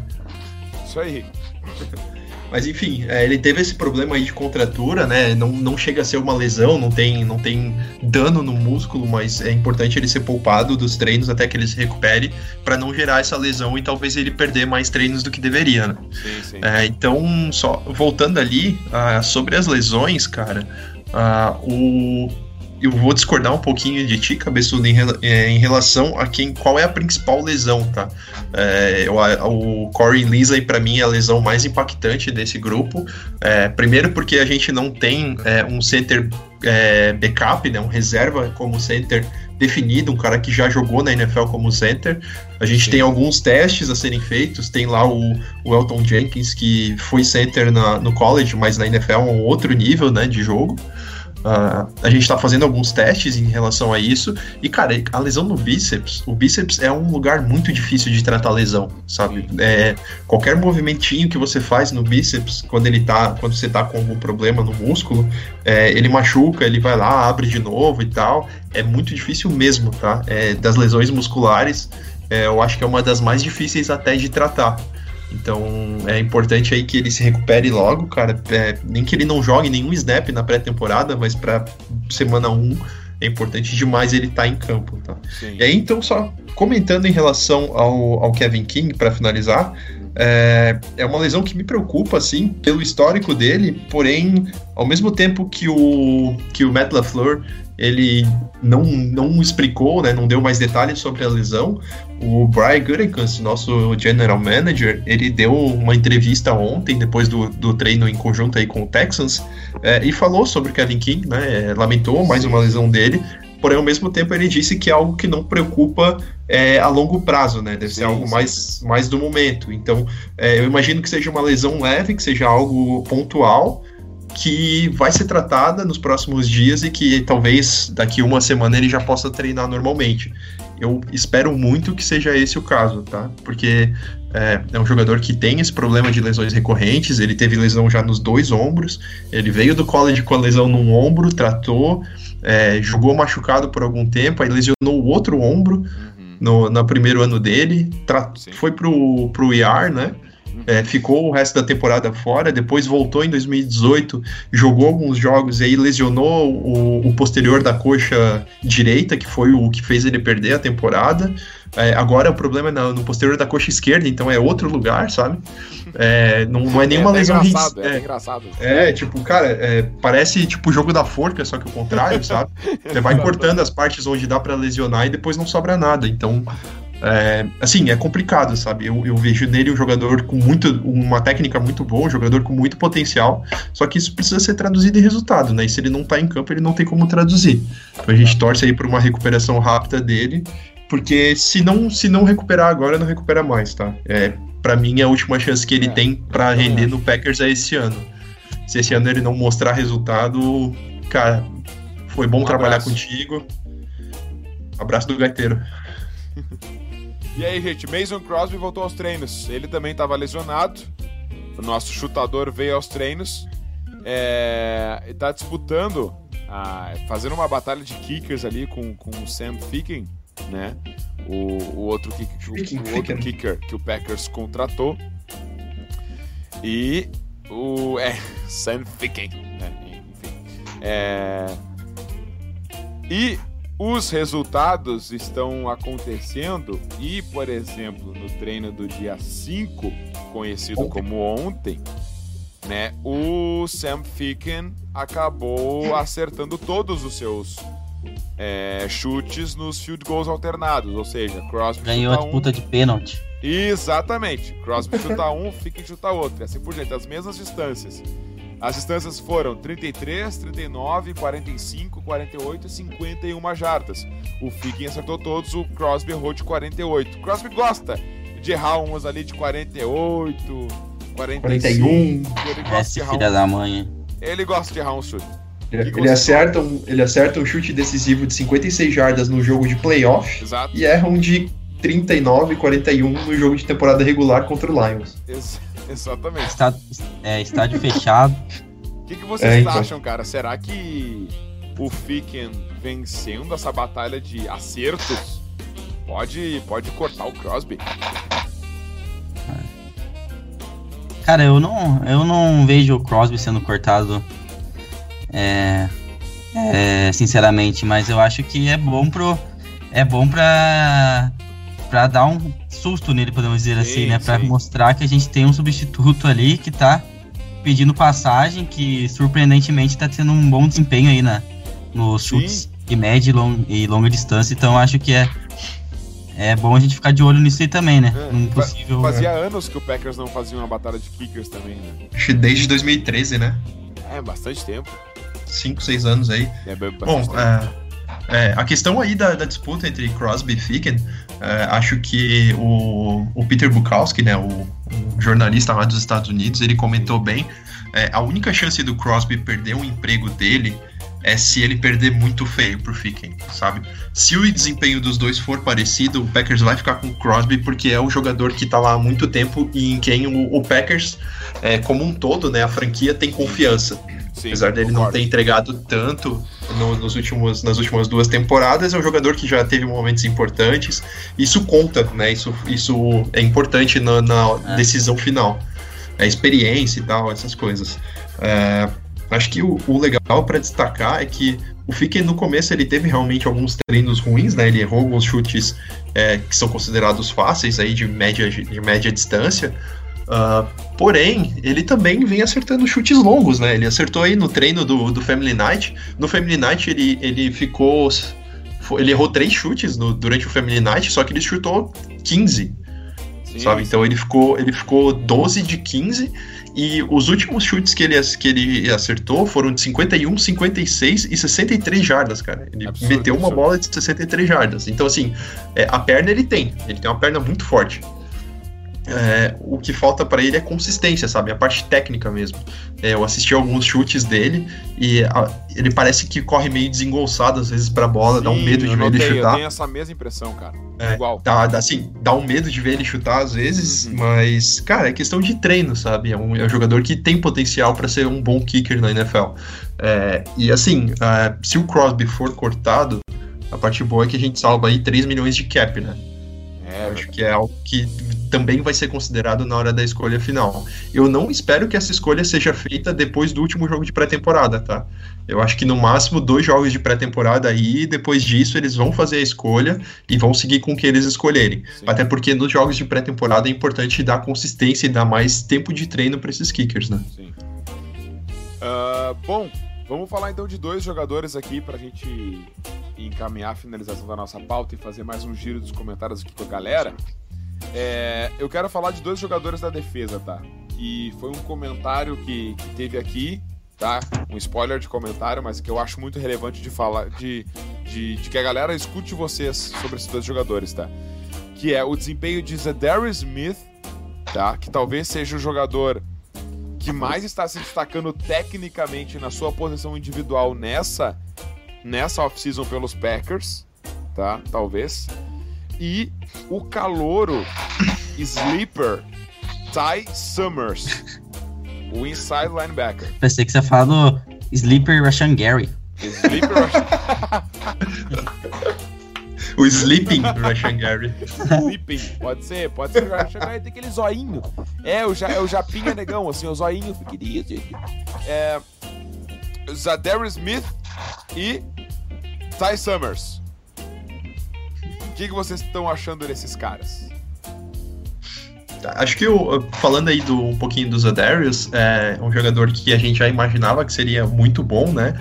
Isso aí. Mas enfim, é, ele teve esse problema aí de contratura, né? Não, não chega a ser uma lesão, não tem, não tem dano no músculo, mas é importante ele ser poupado dos treinos até que ele se recupere para não gerar essa lesão e talvez ele perder mais treinos do que deveria, né? Sim, sim. É, então, só voltando ali ah, sobre as lesões, cara, ah, o eu vou discordar um pouquinho de ti, cabeçudo, em, é, em relação a quem qual é a principal lesão, tá? É, eu- a- o Corey Linsley, para mim, é a lesão mais impactante desse grupo. É, primeiro, porque a gente não tem é, um center backup, né, um reserva como center definido, um cara que já jogou na NFL como center. A gente Sim. tem alguns testes a serem feitos, tem lá o, o Elton Jenkins, que foi center na- no college, mas na NFL é um outro nível né, de jogo. Ah, a gente tá fazendo alguns testes em relação a isso. E, cara, a lesão no bíceps, o bíceps é um lugar muito difícil de tratar lesão, sabe? É, qualquer movimentinho que você faz no bíceps, quando ele tá. Quando você tá com algum problema no músculo, é, ele machuca, ele vai lá, abre de novo e tal. É muito difícil mesmo, tá? É, das lesões musculares, é, eu acho que é uma das mais difíceis até de tratar. Então é importante aí que ele se recupere logo, cara. É, nem que ele não jogue nenhum snap na pré-temporada, mas pra semana 1 é importante demais ele estar em campo, tá? sim. E aí, então, só comentando em relação ao, ao Kevin King, para finalizar, é, é uma lesão que me preocupa, assim, pelo histórico dele, porém, ao mesmo tempo que o, que o Matt LaFleur, ele não, não explicou, né, não deu mais detalhes sobre a lesão, o Brian Gutekunst, nosso general manager, ele deu uma entrevista ontem, depois do, do treino em conjunto aí com o Texans, é, e falou sobre o Kevin King, né, lamentou mais uma lesão dele, porém ao mesmo tempo ele disse que é algo que não preocupa é, a longo prazo, né? Deve Sim, ser algo sim. mais, mais do momento. Então, é, eu imagino que seja uma lesão leve, que seja algo pontual, que vai ser tratada nos próximos dias e que talvez daqui uma semana ele já possa treinar normalmente. Eu espero muito que seja esse o caso, tá? Porque é, é um jogador que tem esse problema de lesões recorrentes, ele teve lesão já nos dois ombros, ele veio do college com a lesão num ombro, tratou, é, jogou machucado por algum tempo, aí lesionou o outro ombro Uhum. no, no primeiro ano dele, foi pro, pro IR, né? É, ficou o resto da temporada fora, depois voltou em 2018, jogou alguns jogos e aí lesionou o, o posterior da coxa direita, que foi o que fez ele perder a temporada. É, agora o problema é na- no posterior da coxa esquerda, então é outro lugar, sabe? É, não, não é nenhuma é, lesão. engraçado, é, é, engraçado. é, tipo, cara, é, parece tipo o jogo da forca, só que o contrário, sabe? Você vai cortando as partes onde dá pra lesionar e depois não sobra nada. Então, é, assim, é complicado, sabe? Eu, eu vejo nele um jogador com muito, uma técnica muito boa, um jogador com muito potencial, só que isso precisa ser traduzido em resultado, né? E se ele não tá em campo, ele não tem como traduzir. Então a gente torce aí por uma recuperação rápida dele, porque se não, se não recuperar agora, não recupera mais, tá? É, para mim, a última chance que ele É, tem pra também render no Packers é esse ano. Se esse ano ele não mostrar resultado, cara, foi bom Um trabalhar abraço. contigo. Abraço do gaiteiro. E aí, gente, Mason Crosby voltou aos treinos. Ele também estava lesionado. O nosso chutador veio aos treinos. É, e tá disputando, ah, fazendo uma batalha de kickers ali com, com o Sam Ficken, né? O, o outro, kick, o- o outro kicker que o Packers contratou. E o. É, Sam Ficken, né? Enfim. É, e os resultados estão acontecendo e, por exemplo, no treino do dia 5, conhecido como ontem, né, o Sam Ficken acabou acertando todos os seus é, chutes nos field goals alternados, ou seja, Crosby Ganhou a chuta um, disputa de pênalti. Exatamente. Crosby chuta um, Ficken chuta outro. Assim por diante, as mesmas distâncias. As distâncias foram 33, 39, 45, 48 e 51 jardas. O Ficken acertou todos, o Crosby errou de 48. O Crosby gosta de errar umas ali de 48, 45. 41. Ele gosta, de Esse errar filho um, da mãe. ele gosta de errar um chute. Ele, acerta um, ele acerta um chute decisivo de 56 jardas no jogo de playoff Exato. e erra um de 39 41 no jogo de temporada regular contra o Lions. Ex- exatamente. Estádio, é, estádio fechado. que, que vocês é, então. acham, cara? Será que o Ficken vencendo essa batalha de acertos pode, pode cortar o Crosby? Cara, eu não, eu não vejo o Crosby sendo cortado. É, é, sinceramente, mas eu acho que é bom pro. É bom pra. Pra dar um susto nele, podemos dizer sim, assim, né? Pra sim. mostrar que a gente tem um substituto ali que tá pedindo passagem, que surpreendentemente tá tendo um bom desempenho aí na, nos chutes de média e, long, e longa distância. Então acho que é, é bom a gente ficar de olho nisso aí também, né? É, possível, fazia é. anos que o Packers não fazia uma batalha de kickers também, né? Acho que desde 2013, né? É, bastante tempo. 5, 6 anos aí. É, bom, é, é, a questão aí da, da, disputa entre Crosby e Ficken, é, acho que o, o Peter Bukowski, né, o, o, jornalista lá dos Estados Unidos, ele comentou bem, é, a única chance do Crosby perder o emprego dele é se ele perder muito feio pro Ficken, sabe? Se o desempenho dos dois for parecido, o Packers vai ficar com o Crosby porque é o jogador que tá lá há muito tempo e em quem o, o Packers, é, como um todo, né, a franquia tem confiança. Sim, Apesar dele concordo. não ter entregado tanto no, nos últimos, nas últimas duas temporadas, é um jogador que já teve momentos importantes. Isso conta, né? Isso, isso é importante na, na é. decisão final. A experiência e tal, essas coisas. É, Acho que o, o legal para destacar é que o Fique no começo ele teve realmente alguns treinos ruins, né? Ele errou alguns chutes é, que são considerados fáceis aí de média, de média distância. Uh, porém, ele também vem acertando chutes longos, né? Ele acertou aí no treino do, do Family Night. No Family Night ele, ele ficou. Ele errou três chutes no, durante o Family Night, só que ele chutou 15. Sim, sabe? Sim. Então ele ficou, ele ficou 12 de 15 e os últimos chutes que ele, que ele acertou foram de 51, 56 e 63 jardas, cara. Ele absurdo, meteu uma absurdo. bola de 63 jardas. Então, assim, é, a perna ele tem. Ele tem uma perna muito forte. É, o que falta para ele é consistência, sabe? A parte técnica mesmo. É, eu assisti alguns chutes dele e a, ele parece que corre meio desengolçado às vezes pra bola, Sim, dá um medo de ver ele chutar. Eu tenho essa mesma impressão, cara. É, Igual. Dá, assim, dá um medo de ver ele chutar às vezes, uhum. mas, cara, é questão de treino, sabe? É um, é um jogador que tem potencial para ser um bom kicker na NFL. É, e assim, é, se o Crosby for cortado, a parte boa é que a gente salva aí 3 milhões de cap, né? É, acho que é algo que também vai ser considerado na hora da escolha final. Eu não espero que essa escolha seja feita depois do último jogo de pré-temporada, tá? Eu acho que no máximo dois jogos de pré-temporada aí, depois disso eles vão fazer a escolha e vão seguir com o que eles escolherem. Sim. Até porque nos jogos de pré-temporada é importante dar consistência e dar mais tempo de treino para esses kickers, né? Sim. Uh, bom, vamos falar então de dois jogadores aqui para a gente encaminhar a finalização da nossa pauta e fazer mais um giro dos comentários aqui com a galera. É, eu quero falar de dois jogadores da defesa, tá? Que foi um comentário que, que, teve aqui, tá? Um spoiler de comentário, mas que eu acho muito relevante de falar, de, de, de que a galera escute vocês sobre esses dois jogadores, tá? Que é o desempenho de Zedarius Smith, tá? Que talvez seja o jogador que mais está se destacando tecnicamente na sua posição individual nessa nessa off-season pelos Packers, tá? Talvez e o calouro sleeper Ty Summers, o inside linebacker. Pensei que você ia falar do sleeper Russian Gary. Sleeper O Sleeping Russian Gary. Sleeping, pode ser, pode ser. O Russian Gary tem aquele zoinho. É, o, ja, é o Japinha Negão, assim, o zoinho pequenininho. É, Zadarius Smith e Ty Summers que, que vocês estão achando desses caras? Acho que o, falando aí do, um pouquinho dos Adarius, é um jogador que a gente já imaginava que seria muito bom, né?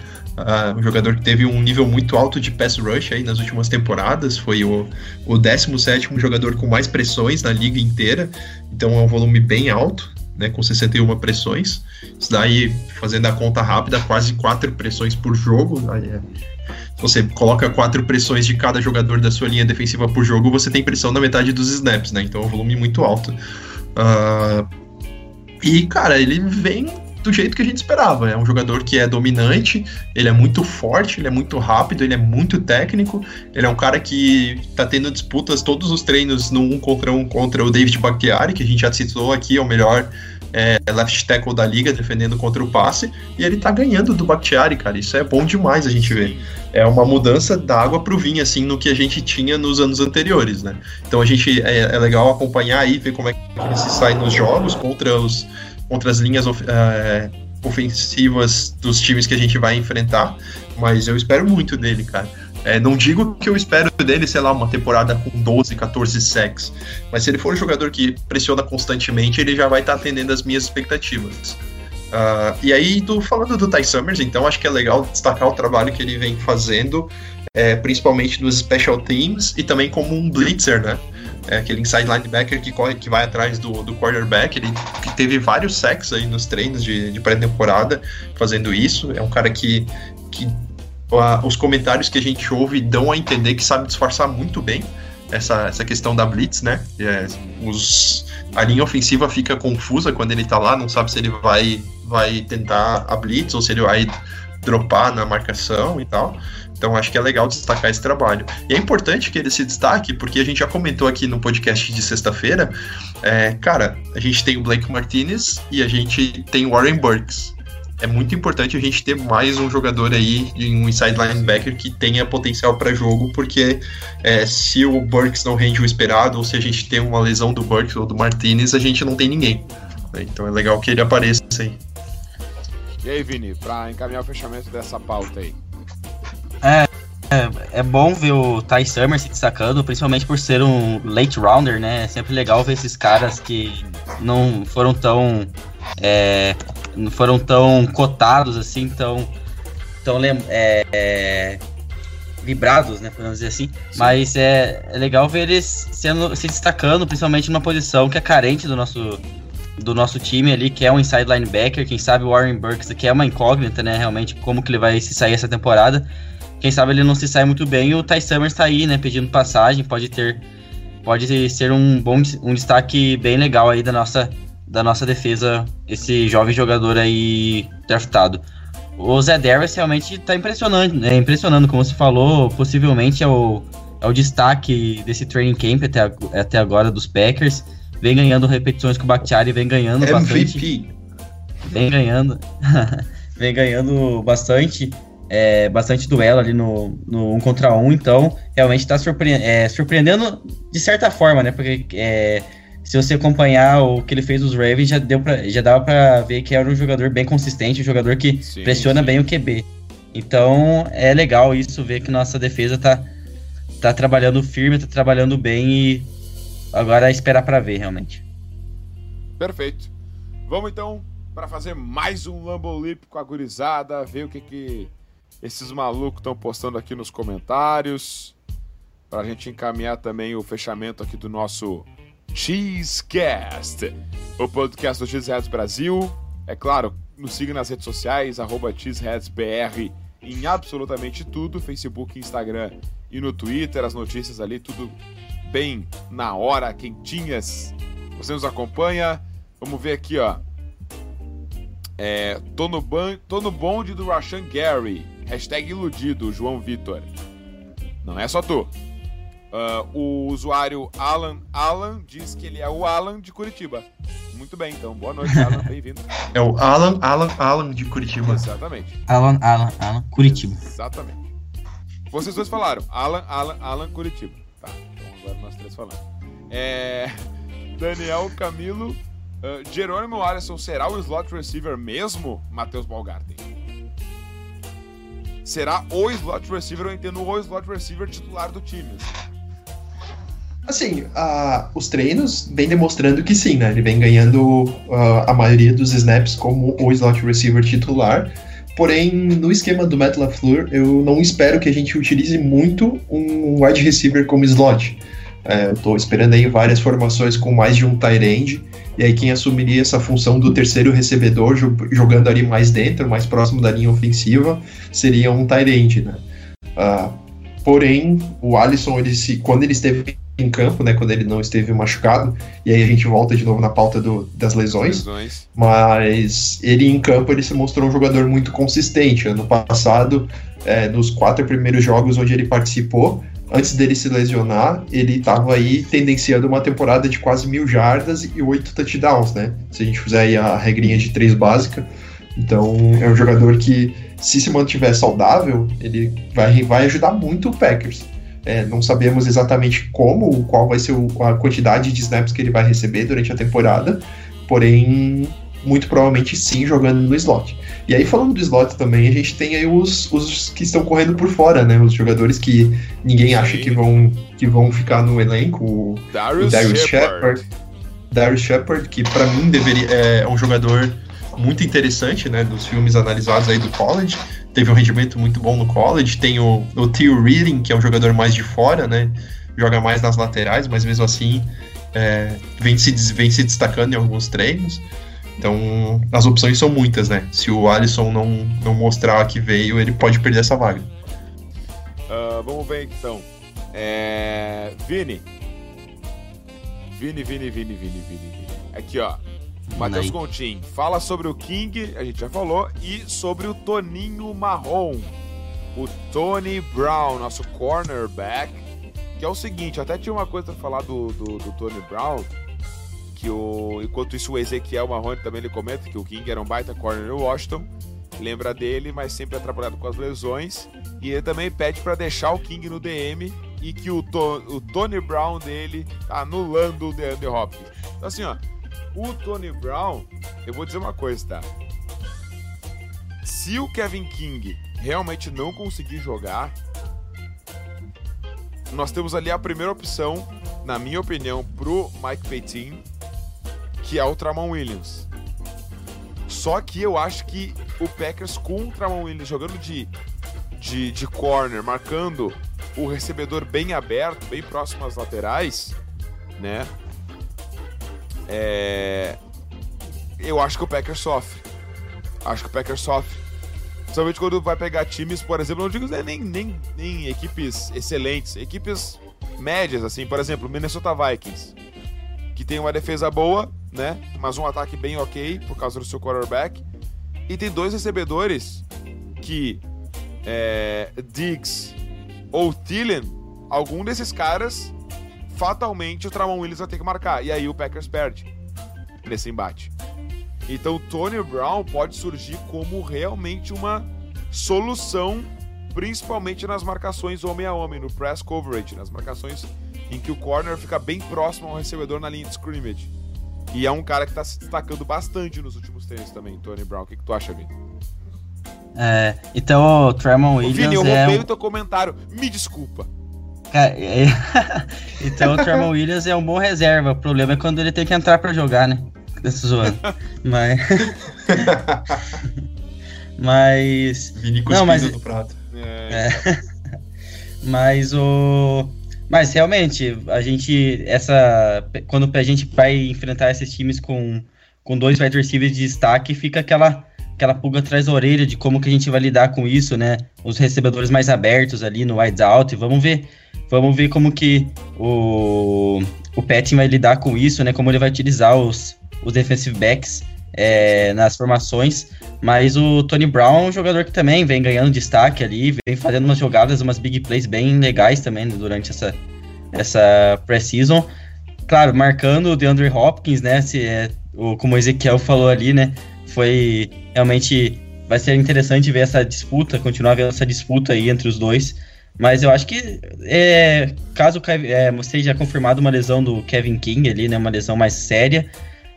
Um jogador que teve um nível muito alto de pass rush aí nas últimas temporadas, foi o, o 17 jogador com mais pressões na liga inteira, então é um volume bem alto, né, com 61 pressões. Isso daí, fazendo a conta rápida, quase 4 pressões por jogo, é você coloca quatro pressões de cada jogador da sua linha defensiva por jogo, você tem pressão na metade dos snaps, né? Então é um volume muito alto. Uh, e, cara, ele vem do jeito que a gente esperava. É um jogador que é dominante, ele é muito forte, ele é muito rápido, ele é muito técnico. Ele é um cara que tá tendo disputas todos os treinos no um contra um contra o David Bakhtiari, que a gente já citou aqui, é o melhor é, left tackle da liga defendendo contra o passe, e ele tá ganhando do Bakhtiari, cara. Isso é bom demais a gente ver. É uma mudança da água pro vinho, assim, no que a gente tinha nos anos anteriores, né? Então a gente é, é legal acompanhar aí, ver como é que ele se sai nos jogos contra, os, contra as linhas é, ofensivas dos times que a gente vai enfrentar. Mas eu espero muito dele, cara. É, não digo que eu espero dele, sei lá, uma temporada com 12, 14 sacks, mas se ele for um jogador que pressiona constantemente, ele já vai estar tá atendendo as minhas expectativas. Uh, e aí, do, falando do Ty Summers, então acho que é legal destacar o trabalho que ele vem fazendo, é, principalmente nos special teams e também como um blitzer, né? É aquele inside linebacker que corre, que vai atrás do, do quarterback. Ele teve vários sacks aí nos treinos de, de pré-temporada fazendo isso. É um cara que, que os comentários que a gente ouve dão a entender que sabe disfarçar muito bem essa, essa questão da blitz, né? É, os, a linha ofensiva fica confusa quando ele tá lá, não sabe se ele vai, vai tentar a blitz ou se ele vai dropar na marcação e tal. Então acho que é legal destacar esse trabalho. E é importante que ele se destaque, porque a gente já comentou aqui no podcast de sexta-feira. É, cara, a gente tem o Blake Martinez e a gente tem o Warren Burks é muito importante a gente ter mais um jogador aí, um inside linebacker que tenha potencial para jogo, porque é, se o Burks não rende o esperado, ou se a gente tem uma lesão do Burks ou do Martinez, a gente não tem ninguém. Né? Então é legal que ele apareça aí. E aí, Vini, para encaminhar o fechamento dessa pauta aí. É, é, é, bom ver o Ty Summer se destacando, principalmente por ser um late rounder, né? É sempre legal ver esses caras que não foram tão é, não foram tão cotados assim, tão, tão é, é, vibrados, né, podemos dizer assim. Sim. Mas é, é legal ver eles sendo, se destacando, principalmente numa posição que é carente do nosso do nosso time ali, que é um inside linebacker, quem sabe o Warren Burks, que é uma incógnita, né, realmente, como que ele vai se sair essa temporada. Quem sabe ele não se sai muito bem e o Ty Summers tá aí, né, pedindo passagem, pode ter pode ser um bom um destaque bem legal aí da nossa da nossa defesa, esse jovem jogador aí draftado. O Zé Darius realmente está impressionante, né? Impressionando, como você falou, possivelmente é o, é o destaque desse training camp até, até agora dos Packers. Vem ganhando repetições com o Bakhtiari, vem ganhando MVP. bastante. Vem ganhando. vem ganhando bastante. É, bastante duelo ali no, no um contra um, então realmente está surpre é, surpreendendo de certa forma, né? Porque é, se você acompanhar o que ele fez nos Ravens, já, deu pra, já dava para ver que era um jogador bem consistente, um jogador que sim, pressiona sim. bem o QB. Então é legal isso, ver que nossa defesa tá, tá trabalhando firme, tá trabalhando bem e agora é esperar para ver realmente. Perfeito. Vamos então para fazer mais um Lambo Leap com a gurizada, ver o que, que esses malucos estão postando aqui nos comentários. Para a gente encaminhar também o fechamento aqui do nosso Cheesecast, o podcast do Cheeseheads Brasil. É claro, nos siga nas redes sociais, arroba cheeseheadsbr em absolutamente tudo, Facebook, Instagram e no Twitter, as notícias ali, tudo bem na hora, quentinhas. Você nos acompanha, vamos ver aqui, ó. É, tô, no ban tô no bonde do Rashan Gary, hashtag iludido, João Vitor. Não é só tu. Uh, o usuário Alan Alan diz que ele é o Alan de Curitiba. Muito bem, então. Boa noite, Alan. Bem-vindo. É o Alan Alan Alan de Curitiba. Exatamente. Alan Alan Alan Curitiba. Exatamente. Vocês dois falaram. Alan Alan Alan Curitiba. Tá. Então agora nós três falamos. É... Daniel Camilo. Uh, Jerônimo Alisson será o slot receiver mesmo? Matheus Balgarten. Será o slot receiver, eu entendo o slot receiver titular do time. Assim. A, os treinos vem demonstrando que sim, né? Ele vem ganhando a maioria dos snaps como o slot receiver titular. Porém, no esquema do Matt LaFleur, eu não espero que a gente utilize muito um wide receiver como slot. É, eu tô esperando aí várias formações com mais de um tight end, e aí quem assumiria essa função do terceiro recebedor, jogando ali mais dentro, mais próximo da linha ofensiva, seria um tight end, né? Uh, porém, o Alisson, ele se, quando ele esteve em campo, né, quando ele não esteve machucado, e aí a gente volta de novo na pauta do, das lesões, Lesões. mas ele em campo ele se mostrou um jogador muito consistente. Ano passado, é, nos quatro primeiros jogos onde ele participou, antes dele se lesionar, ele estava aí tendenciando uma temporada de quase mil jardas e oito touchdowns, né? Se a gente fizer aí a regrinha de três básica. Então, é um jogador que, se se mantiver saudável, ele vai, vai ajudar muito o Packers. É, não sabemos exatamente como, qual vai ser o, a quantidade de snaps que ele vai receber durante a temporada, porém, muito provavelmente sim jogando no slot. E aí, falando do slot também, a gente tem aí os, os que estão correndo por fora, né? Os jogadores que ninguém acha que vão, que vão ficar no elenco. O, o Darius, Darius Shepard. Shepard. Darius Shepard, que para mim deveria é um jogador muito interessante, né? Dos filmes analisados aí do college. Teve um rendimento muito bom no college. Tem o, o Theo Reading, que é um jogador mais de fora, né? Joga mais nas laterais, mas mesmo assim é, vem, se, vem se destacando em alguns treinos. Então, as opções são muitas, né? Se o Alisson não, não mostrar que veio, ele pode perder essa vaga. Ah, vamos ver então. É... Vini. Vini, Vini, Vini, Vini, Vini, Vini. Aqui, ó. Matheus Aí. Contin, fala sobre o King, a gente já falou, e sobre o Toninho Marrom. O Tony Brown, nosso cornerback. Que é o seguinte, até tinha uma coisa pra falar do, do, do Tony Brown. Que o. Enquanto isso, o Ezequiel Marrone também ele comenta que o King era um baita corner no Washington. Lembra dele, mas sempre atrapalhado com as lesões. E ele também pede pra deixar o King no DM e que o, To- o Tony Brown dele tá anulando o DeAndre Hopkins. Então, assim, ó, o Tony Brown, eu vou dizer uma coisa, tá? Se o Kevin King realmente não conseguir jogar, nós temos ali a primeira opção, na minha opinião, pro Mike Payton, que é o Tramon Williams. Só que eu acho que o Packers com o Tramon Williams jogando de, de, de corner, marcando o recebedor bem aberto, bem próximo às laterais, né? É... Eu acho que o Packers sofre. Acho que o Packers sofre. Principalmente quando vai pegar times, por exemplo, não digo nem, nem, nem equipes excelentes, equipes médias, assim, por exemplo, Minnesota Vikings, que tem uma defesa boa, né? Mas um ataque bem ok por causa do seu quarterback. E tem dois recebedores que é, Diggs ou Thielen, algum desses caras, fatalmente o Tramon Williams vai ter que marcar. E aí o Packers perde nesse embate. Então o Tony Brown pode surgir como realmente uma solução, principalmente nas marcações homem a homem, no press coverage, nas marcações em que o corner fica bem próximo ao recebedor na linha de scrimmage. E é um cara que tá se destacando bastante nos últimos treinos também, Tony Brown. O que, que tu acha, Vini? É, então o Tremon Williams Vini, eu é roubei um- o teu comentário. Me desculpa. É- então o Tremon Williams é um bom reserva. O problema é quando ele tem que entrar pra jogar, né? Tô zoando. Mas. Mas. Vini Não, mas- no prato. É, Mas o. Mas realmente, a gente. Essa. Quando a gente vai enfrentar esses times com, com dois wide receivers de destaque, fica aquela, aquela pulga atrás da orelha de como que a gente vai lidar com isso, né? Os recebedores mais abertos ali no wide out. Vamos ver. Vamos ver como que o, o Petting vai lidar com isso, né? Como ele vai utilizar os, os defensive backs é, nas formações. Mas o Tony Brown é um jogador que também vem ganhando destaque ali, vem fazendo umas jogadas, umas big plays bem legais também durante essa, essa pré-season. Claro, marcando o DeAndre Hopkins, né? Se é, o, como o Ezequiel falou ali, né? Foi realmente. Vai ser interessante ver essa disputa, continuar vendo essa disputa aí entre os dois. Mas eu acho que é, caso é, seja confirmado uma lesão do Kevin King ali, né? Uma lesão mais séria.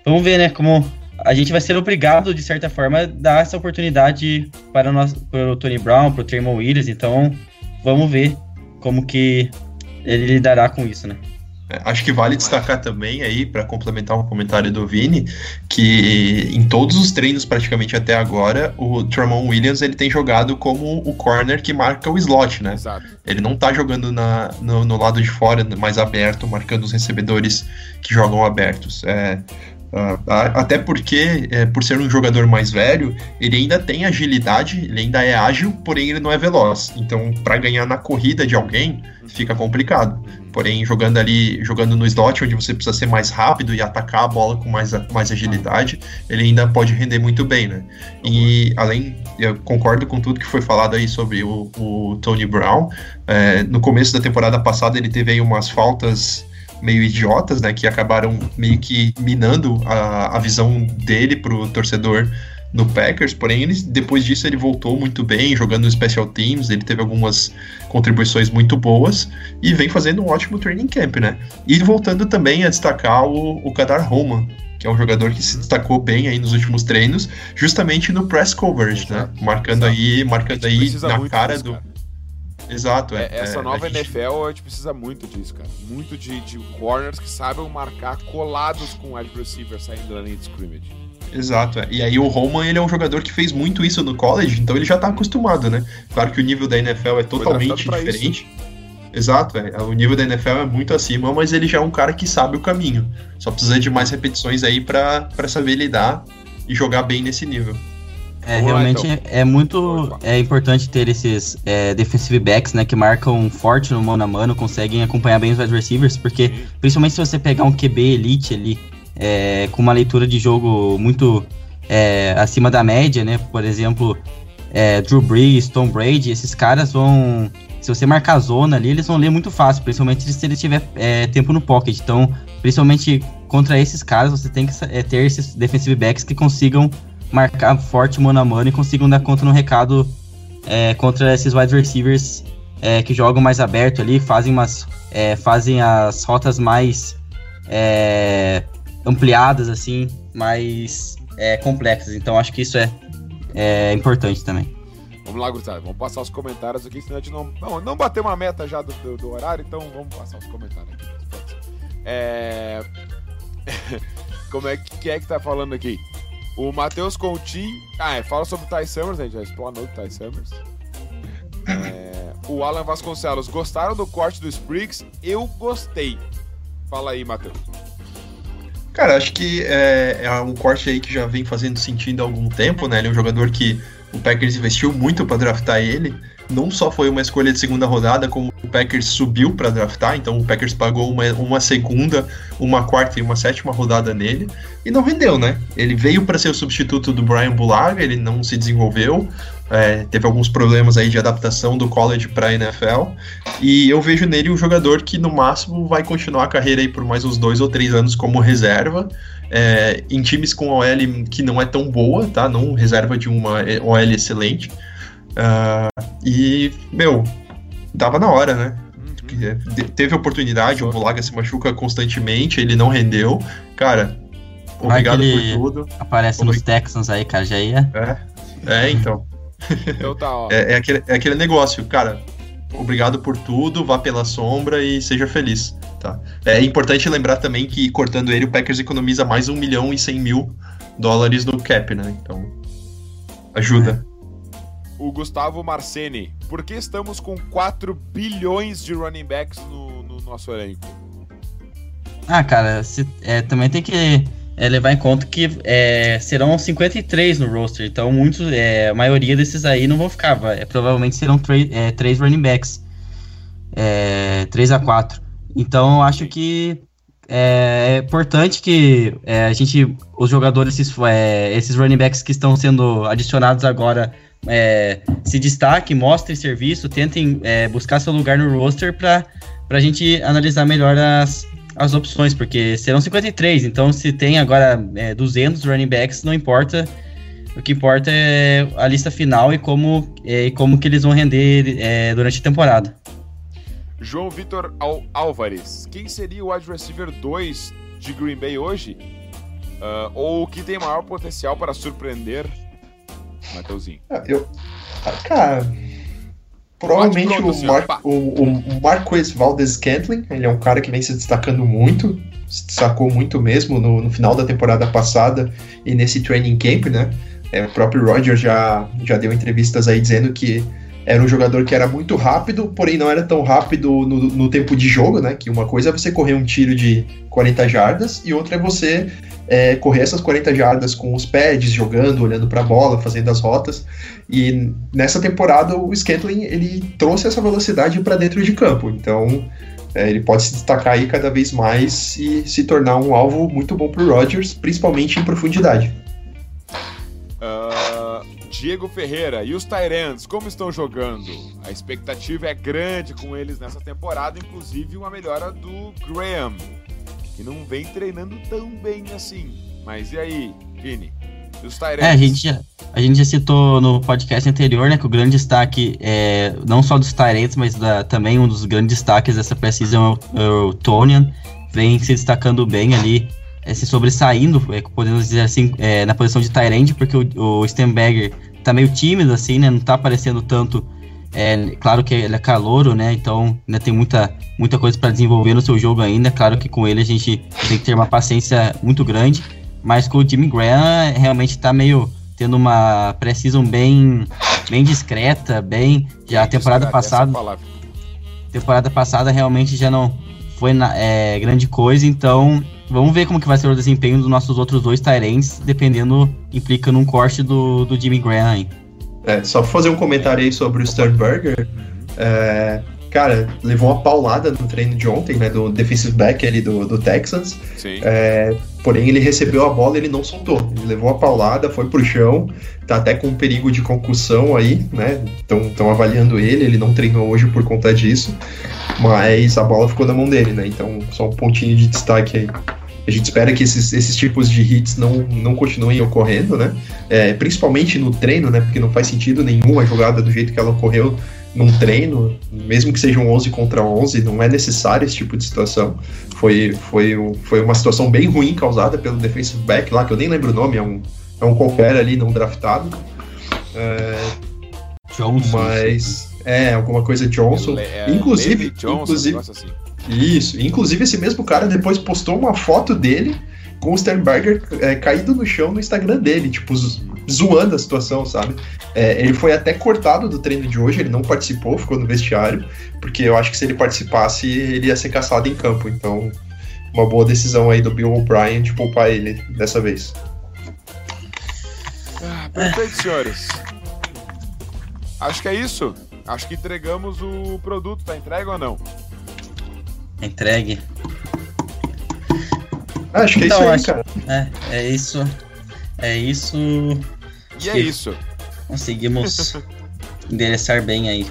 Vamos ver, né? Como a gente vai ser obrigado, de certa forma, a dar essa oportunidade para, nós, para o Tony Brown, para o Tremon Williams. Então, vamos ver como que ele lidará com isso, né? É, acho que vale destacar também aí, para complementar o comentário do Vini, que em todos os treinos praticamente até agora, o Tramon Williams ele tem jogado como o corner que marca o slot, né? exato. Ele não tá jogando na, no, no lado de fora, mais aberto, marcando os recebedores que jogam abertos. É, até porque, é, por ser um jogador mais velho, ele ainda tem agilidade, ele ainda é ágil, porém ele não é veloz. Então, para ganhar na corrida de alguém, fica complicado. Porém, jogando ali, jogando no slot, onde você precisa ser mais rápido e atacar a bola com mais, mais agilidade, ele ainda pode render muito bem, né? E além, eu concordo com tudo que foi falado aí sobre o, o Tony Brown. É, no começo da temporada passada, ele teve aí umas faltas meio idiotas, né, que acabaram meio que minando a, a visão dele pro torcedor no Packers, porém ele, depois disso ele voltou muito bem, jogando no Special Teams, ele teve algumas contribuições muito boas e vem fazendo um ótimo training camp, né? E voltando também a destacar o, o Kadar Roman, que é um jogador que se destacou bem aí nos últimos treinos, justamente no press coverage, né? Marcando aí, marcando aí na cara do cara. Exato, é. é essa é, nova gente... NFL a gente precisa muito disso, cara. Muito de, de corners que sabem marcar colados com o wide receiver saindo da linha de scrimmage. Exato, é. e aí o Roman ele é um jogador que fez muito isso no college, então ele já tá acostumado, né? Claro que o nível da NFL é totalmente diferente. Isso. Exato, é. o nível da NFL é muito acima, mas ele já é um cara que sabe o caminho. Só precisa de mais repetições aí para saber lidar e jogar bem nesse nível. É, Vamos realmente lá, então. é muito é importante ter esses é, defensive backs, né, que marcam forte no mano a mano, conseguem acompanhar bem os wide receivers, porque Sim. principalmente se você pegar um QB elite ali, é, com uma leitura de jogo muito é, acima da média, né, por exemplo, é, Drew Brees, Tom Brady, esses caras vão, se você marcar a zona ali, eles vão ler muito fácil, principalmente se ele tiver é, tempo no pocket, então, principalmente contra esses caras, você tem que é, ter esses defensive backs que consigam marcar forte mano a mano e consigam dar conta no recado é, contra esses wide receivers é, que jogam mais aberto ali, fazem, umas, é, fazem as rotas mais é, ampliadas, assim, mais é, complexas. Então acho que isso é, é importante também. Vamos lá, Gustavo, vamos passar os comentários aqui, senão a gente não. Não, não bater uma meta já do, do, do horário, então vamos passar os comentários aqui. É. Como é que, é que tá falando aqui? O Matheus Coutinho. Ah, é, fala sobre o Ty Summers, a gente já explanou o Ty Summers. É, o Alan Vasconcelos, gostaram do corte do Spriggs? Eu gostei. Fala aí, Matheus. Cara, acho que é, é, um corte aí que já vem fazendo sentido há algum tempo, né? Ele é um jogador que o Packers investiu muito para draftar ele. Não só foi uma escolha de segunda rodada, como o Packers subiu para draftar, então o Packers pagou uma, uma segunda, uma quarta e uma sétima rodada nele, e não rendeu, né? Ele veio para ser o substituto do Brian Bulaga, ele não se desenvolveu, é, teve alguns problemas aí de adaptação do college para a NFL, e eu vejo nele um jogador que no máximo vai continuar a carreira aí por mais uns dois ou três anos como reserva, é, em times com OL que não é tão boa, tá? Não reserva de uma OL excelente. Uh, e, meu, dava na hora, né? Uhum. Teve oportunidade, o Bulaga se machuca constantemente, ele não rendeu. Cara, obrigado por tudo. Aparece Obrig... nos Texans aí, cara, já ia. É, é então. então tá, ó. É, é, aquele, é aquele negócio, cara. Obrigado por tudo, vá pela sombra e seja feliz. Tá? É importante lembrar também que, cortando ele, o Packers economiza mais 1 milhão e 100 mil dólares no cap, né? Então, ajuda. É o Gustavo Marceni. Por que estamos com 4 bilhões de running backs no, no nosso elenco? Ah, cara, se, é, também tem que é, levar em conta que é, serão 53 no roster, então muitos, é, a maioria desses aí não vão ficar, vai, provavelmente serão 3 é, running backs, 3 é, a 4. Então eu acho que é, é importante que a gente, os jogadores, esses, esses running backs que estão sendo adicionados agora é, se destaque, mostre serviço, tentem é, buscar seu lugar no roster para a gente analisar melhor as, as opções, porque serão 53, então se tem agora é, 200 running backs, não importa. O que importa é a lista final e como, é, como que eles vão render é, durante a temporada. João Vitor Al Álvares, quem seria o wide receiver 2 de Green Bay hoje? Uh, ou que tem maior potencial para surpreender Mateuzinho? Ah, eu. Ah, cara. Provavelmente pronto, o, Mar o, o Valdez Scantling, ele é um cara que vem se destacando muito, se destacou muito mesmo no, no final da temporada passada e nesse training camp, né? É, o próprio Roger já, já deu entrevistas aí dizendo que era um jogador que era muito rápido, porém não era tão rápido no, no, tempo de jogo, né? Que uma coisa é você correr um tiro de 40 jardas e outra é você é, correr essas 40 jardas com os pads, jogando, olhando para a bola, fazendo as rotas. E nessa temporada o Scantling ele trouxe essa velocidade para dentro de campo. Então é, ele pode se destacar aí cada vez mais e se tornar um alvo muito bom para o Rodgers, principalmente em profundidade. Uh, Diego Ferreira e os Tyrants, como estão jogando? A expectativa é grande com eles nessa temporada, inclusive uma melhora do Graham, que não vem treinando tão bem assim. Mas e aí, Vini? E os Tyrants? É, a gente, já, a gente já citou no podcast anterior, né, que o grande destaque é não só dos Tyrants, mas da, também um dos grandes destaques dessa precisão é o, é o Tonian, vem se destacando bem ali, é, se sobressaindo, é, podemos dizer assim, é, na posição de Tyrant, porque o, o Stenberger tá meio tímido, assim, né, não tá aparecendo tanto é, claro que ele é calouro, né? Então ainda tem muita, muita coisa para desenvolver no seu jogo ainda. Claro que com ele a gente tem que ter uma paciência muito grande. Mas com o Jimmy Graham realmente tá meio tendo uma precisão bem, bem discreta, bem. Já a temporada passada. Temporada passada realmente já não foi na, é, grande coisa, então vamos ver como que vai ser o desempenho dos nossos outros dois Tyrants, dependendo, implica num corte do, do Jimmy Graham aí. É, só pra fazer um comentário aí sobre o Sternberger. É, cara, levou uma paulada no treino de ontem, né? Do defensive back ali do, do Texans. É, porém, ele recebeu a bola e ele não soltou. Ele levou a paulada, foi pro chão, tá até com perigo de concussão aí, né? Estão avaliando ele, ele não treinou hoje por conta disso. Mas a bola ficou na mão dele, né? Então, só um pontinho de destaque aí. A gente espera que esses, esses tipos de hits não, não continuem ocorrendo, né? É, principalmente no treino, né? Porque não faz sentido nenhum a jogada do jeito que ela ocorreu num treino, mesmo que sejam 11 contra 11, não é necessário esse tipo de situação. Foi, foi, foi uma situação bem ruim causada pelo defensive back lá, que eu nem lembro o nome, é um, é um qualquer ali não draftado. É, Johnson. Mas, é, alguma coisa Johnson. É, inclusive, Johnson, inclusive assim. Isso. Inclusive, esse mesmo cara depois postou uma foto dele com o Sternberger é, caído no chão no Instagram dele, tipo, zoando a situação, sabe? É, ele foi até cortado do treino de hoje, ele não participou, ficou no vestiário, porque eu acho que se ele participasse, ele ia ser caçado em campo. Então, uma boa decisão aí do Bill O'Brien de poupar ele dessa vez. Ah, perfeito, senhores. Acho que é isso. Acho que entregamos o produto. Tá entregue ou não? Entregue. Ah, acho que então, é isso aí, acho, cara. É, é isso. É isso. E é isso. Conseguimos endereçar bem aí.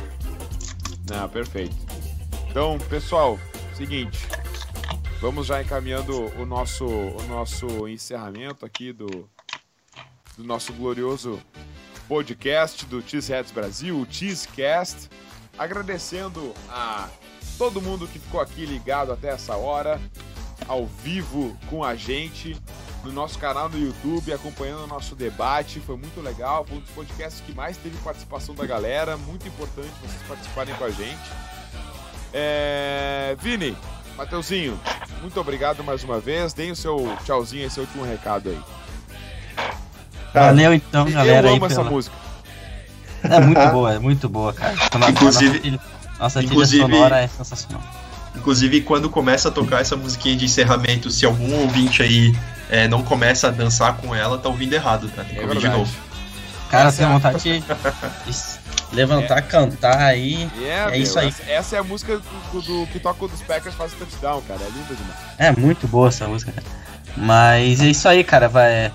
Não, perfeito. Então, pessoal, seguinte. Vamos já encaminhando o nosso, o nosso encerramento aqui do, do nosso glorioso podcast do Cheeseheads Brasil, o Cheesecast. Agradecendo a todo mundo que ficou aqui ligado até essa hora, ao vivo com a gente, no nosso canal no YouTube, acompanhando o nosso debate. Foi muito legal, foi um dos podcasts que mais teve participação da galera. Muito importante vocês participarem com a gente. É... Vini, Mateuzinho, muito obrigado mais uma vez. Deem o seu tchauzinho, esse último recado aí. Valeu então, galera. Eu amo essa pela... música. É muito boa, é muito boa, cara. Inclusive, nossa inclusive, trilha sonora é sensacional. Inclusive, quando começa a tocar essa musiquinha de encerramento, se algum ouvinte aí é, não começa a dançar com ela, tá ouvindo errado, tá? Tem que é ouvir de novo. Cara, tem vontade de levantar, é. cantar aí. É, é isso aí. Essa, essa, é a música do, do, que toca dos Packers faz touchdown, cara. É linda demais. É muito boa essa música, cara. Mas é isso aí, cara. Vai,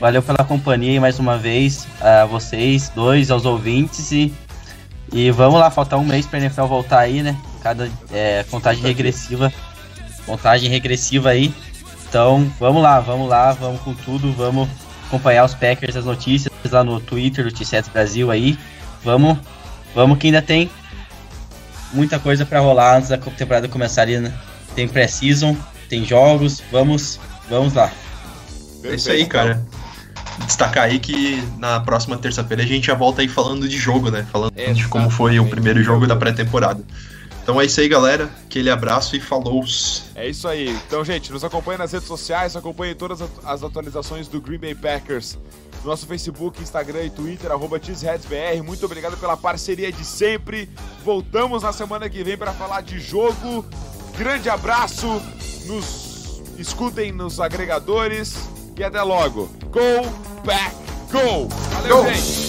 valeu pela companhia aí mais uma vez. A vocês, dois, aos ouvintes e e vamos lá, falta um mês pra NFL voltar aí, né? Cada é, contagem regressiva. Contagem regressiva aí. Então, vamos lá, vamos lá, vamos com tudo, vamos acompanhar os Packers, as notícias lá no Twitter do T7 Brasil aí. Vamos, vamos que ainda tem muita coisa para rolar antes da temporada começar ali, né? Tem pré-season, tem jogos, vamos, vamos lá. É isso aí, cara destacar aí que na próxima terça-feira a gente já volta aí falando de jogo, né? Falando de como foi o primeiro jogo da pré-temporada. Então é isso aí, galera. Aquele abraço e falou! É isso aí. Então, gente, nos acompanhe nas redes sociais, acompanhe todas as atualizações do Green Bay Packers nosso Facebook, Instagram e Twitter, arroba. Muito obrigado pela parceria de sempre. Voltamos na semana que vem para falar de jogo. Grande abraço, nos escutem nos agregadores e até logo. Go back, go! Valeu, Go! gente!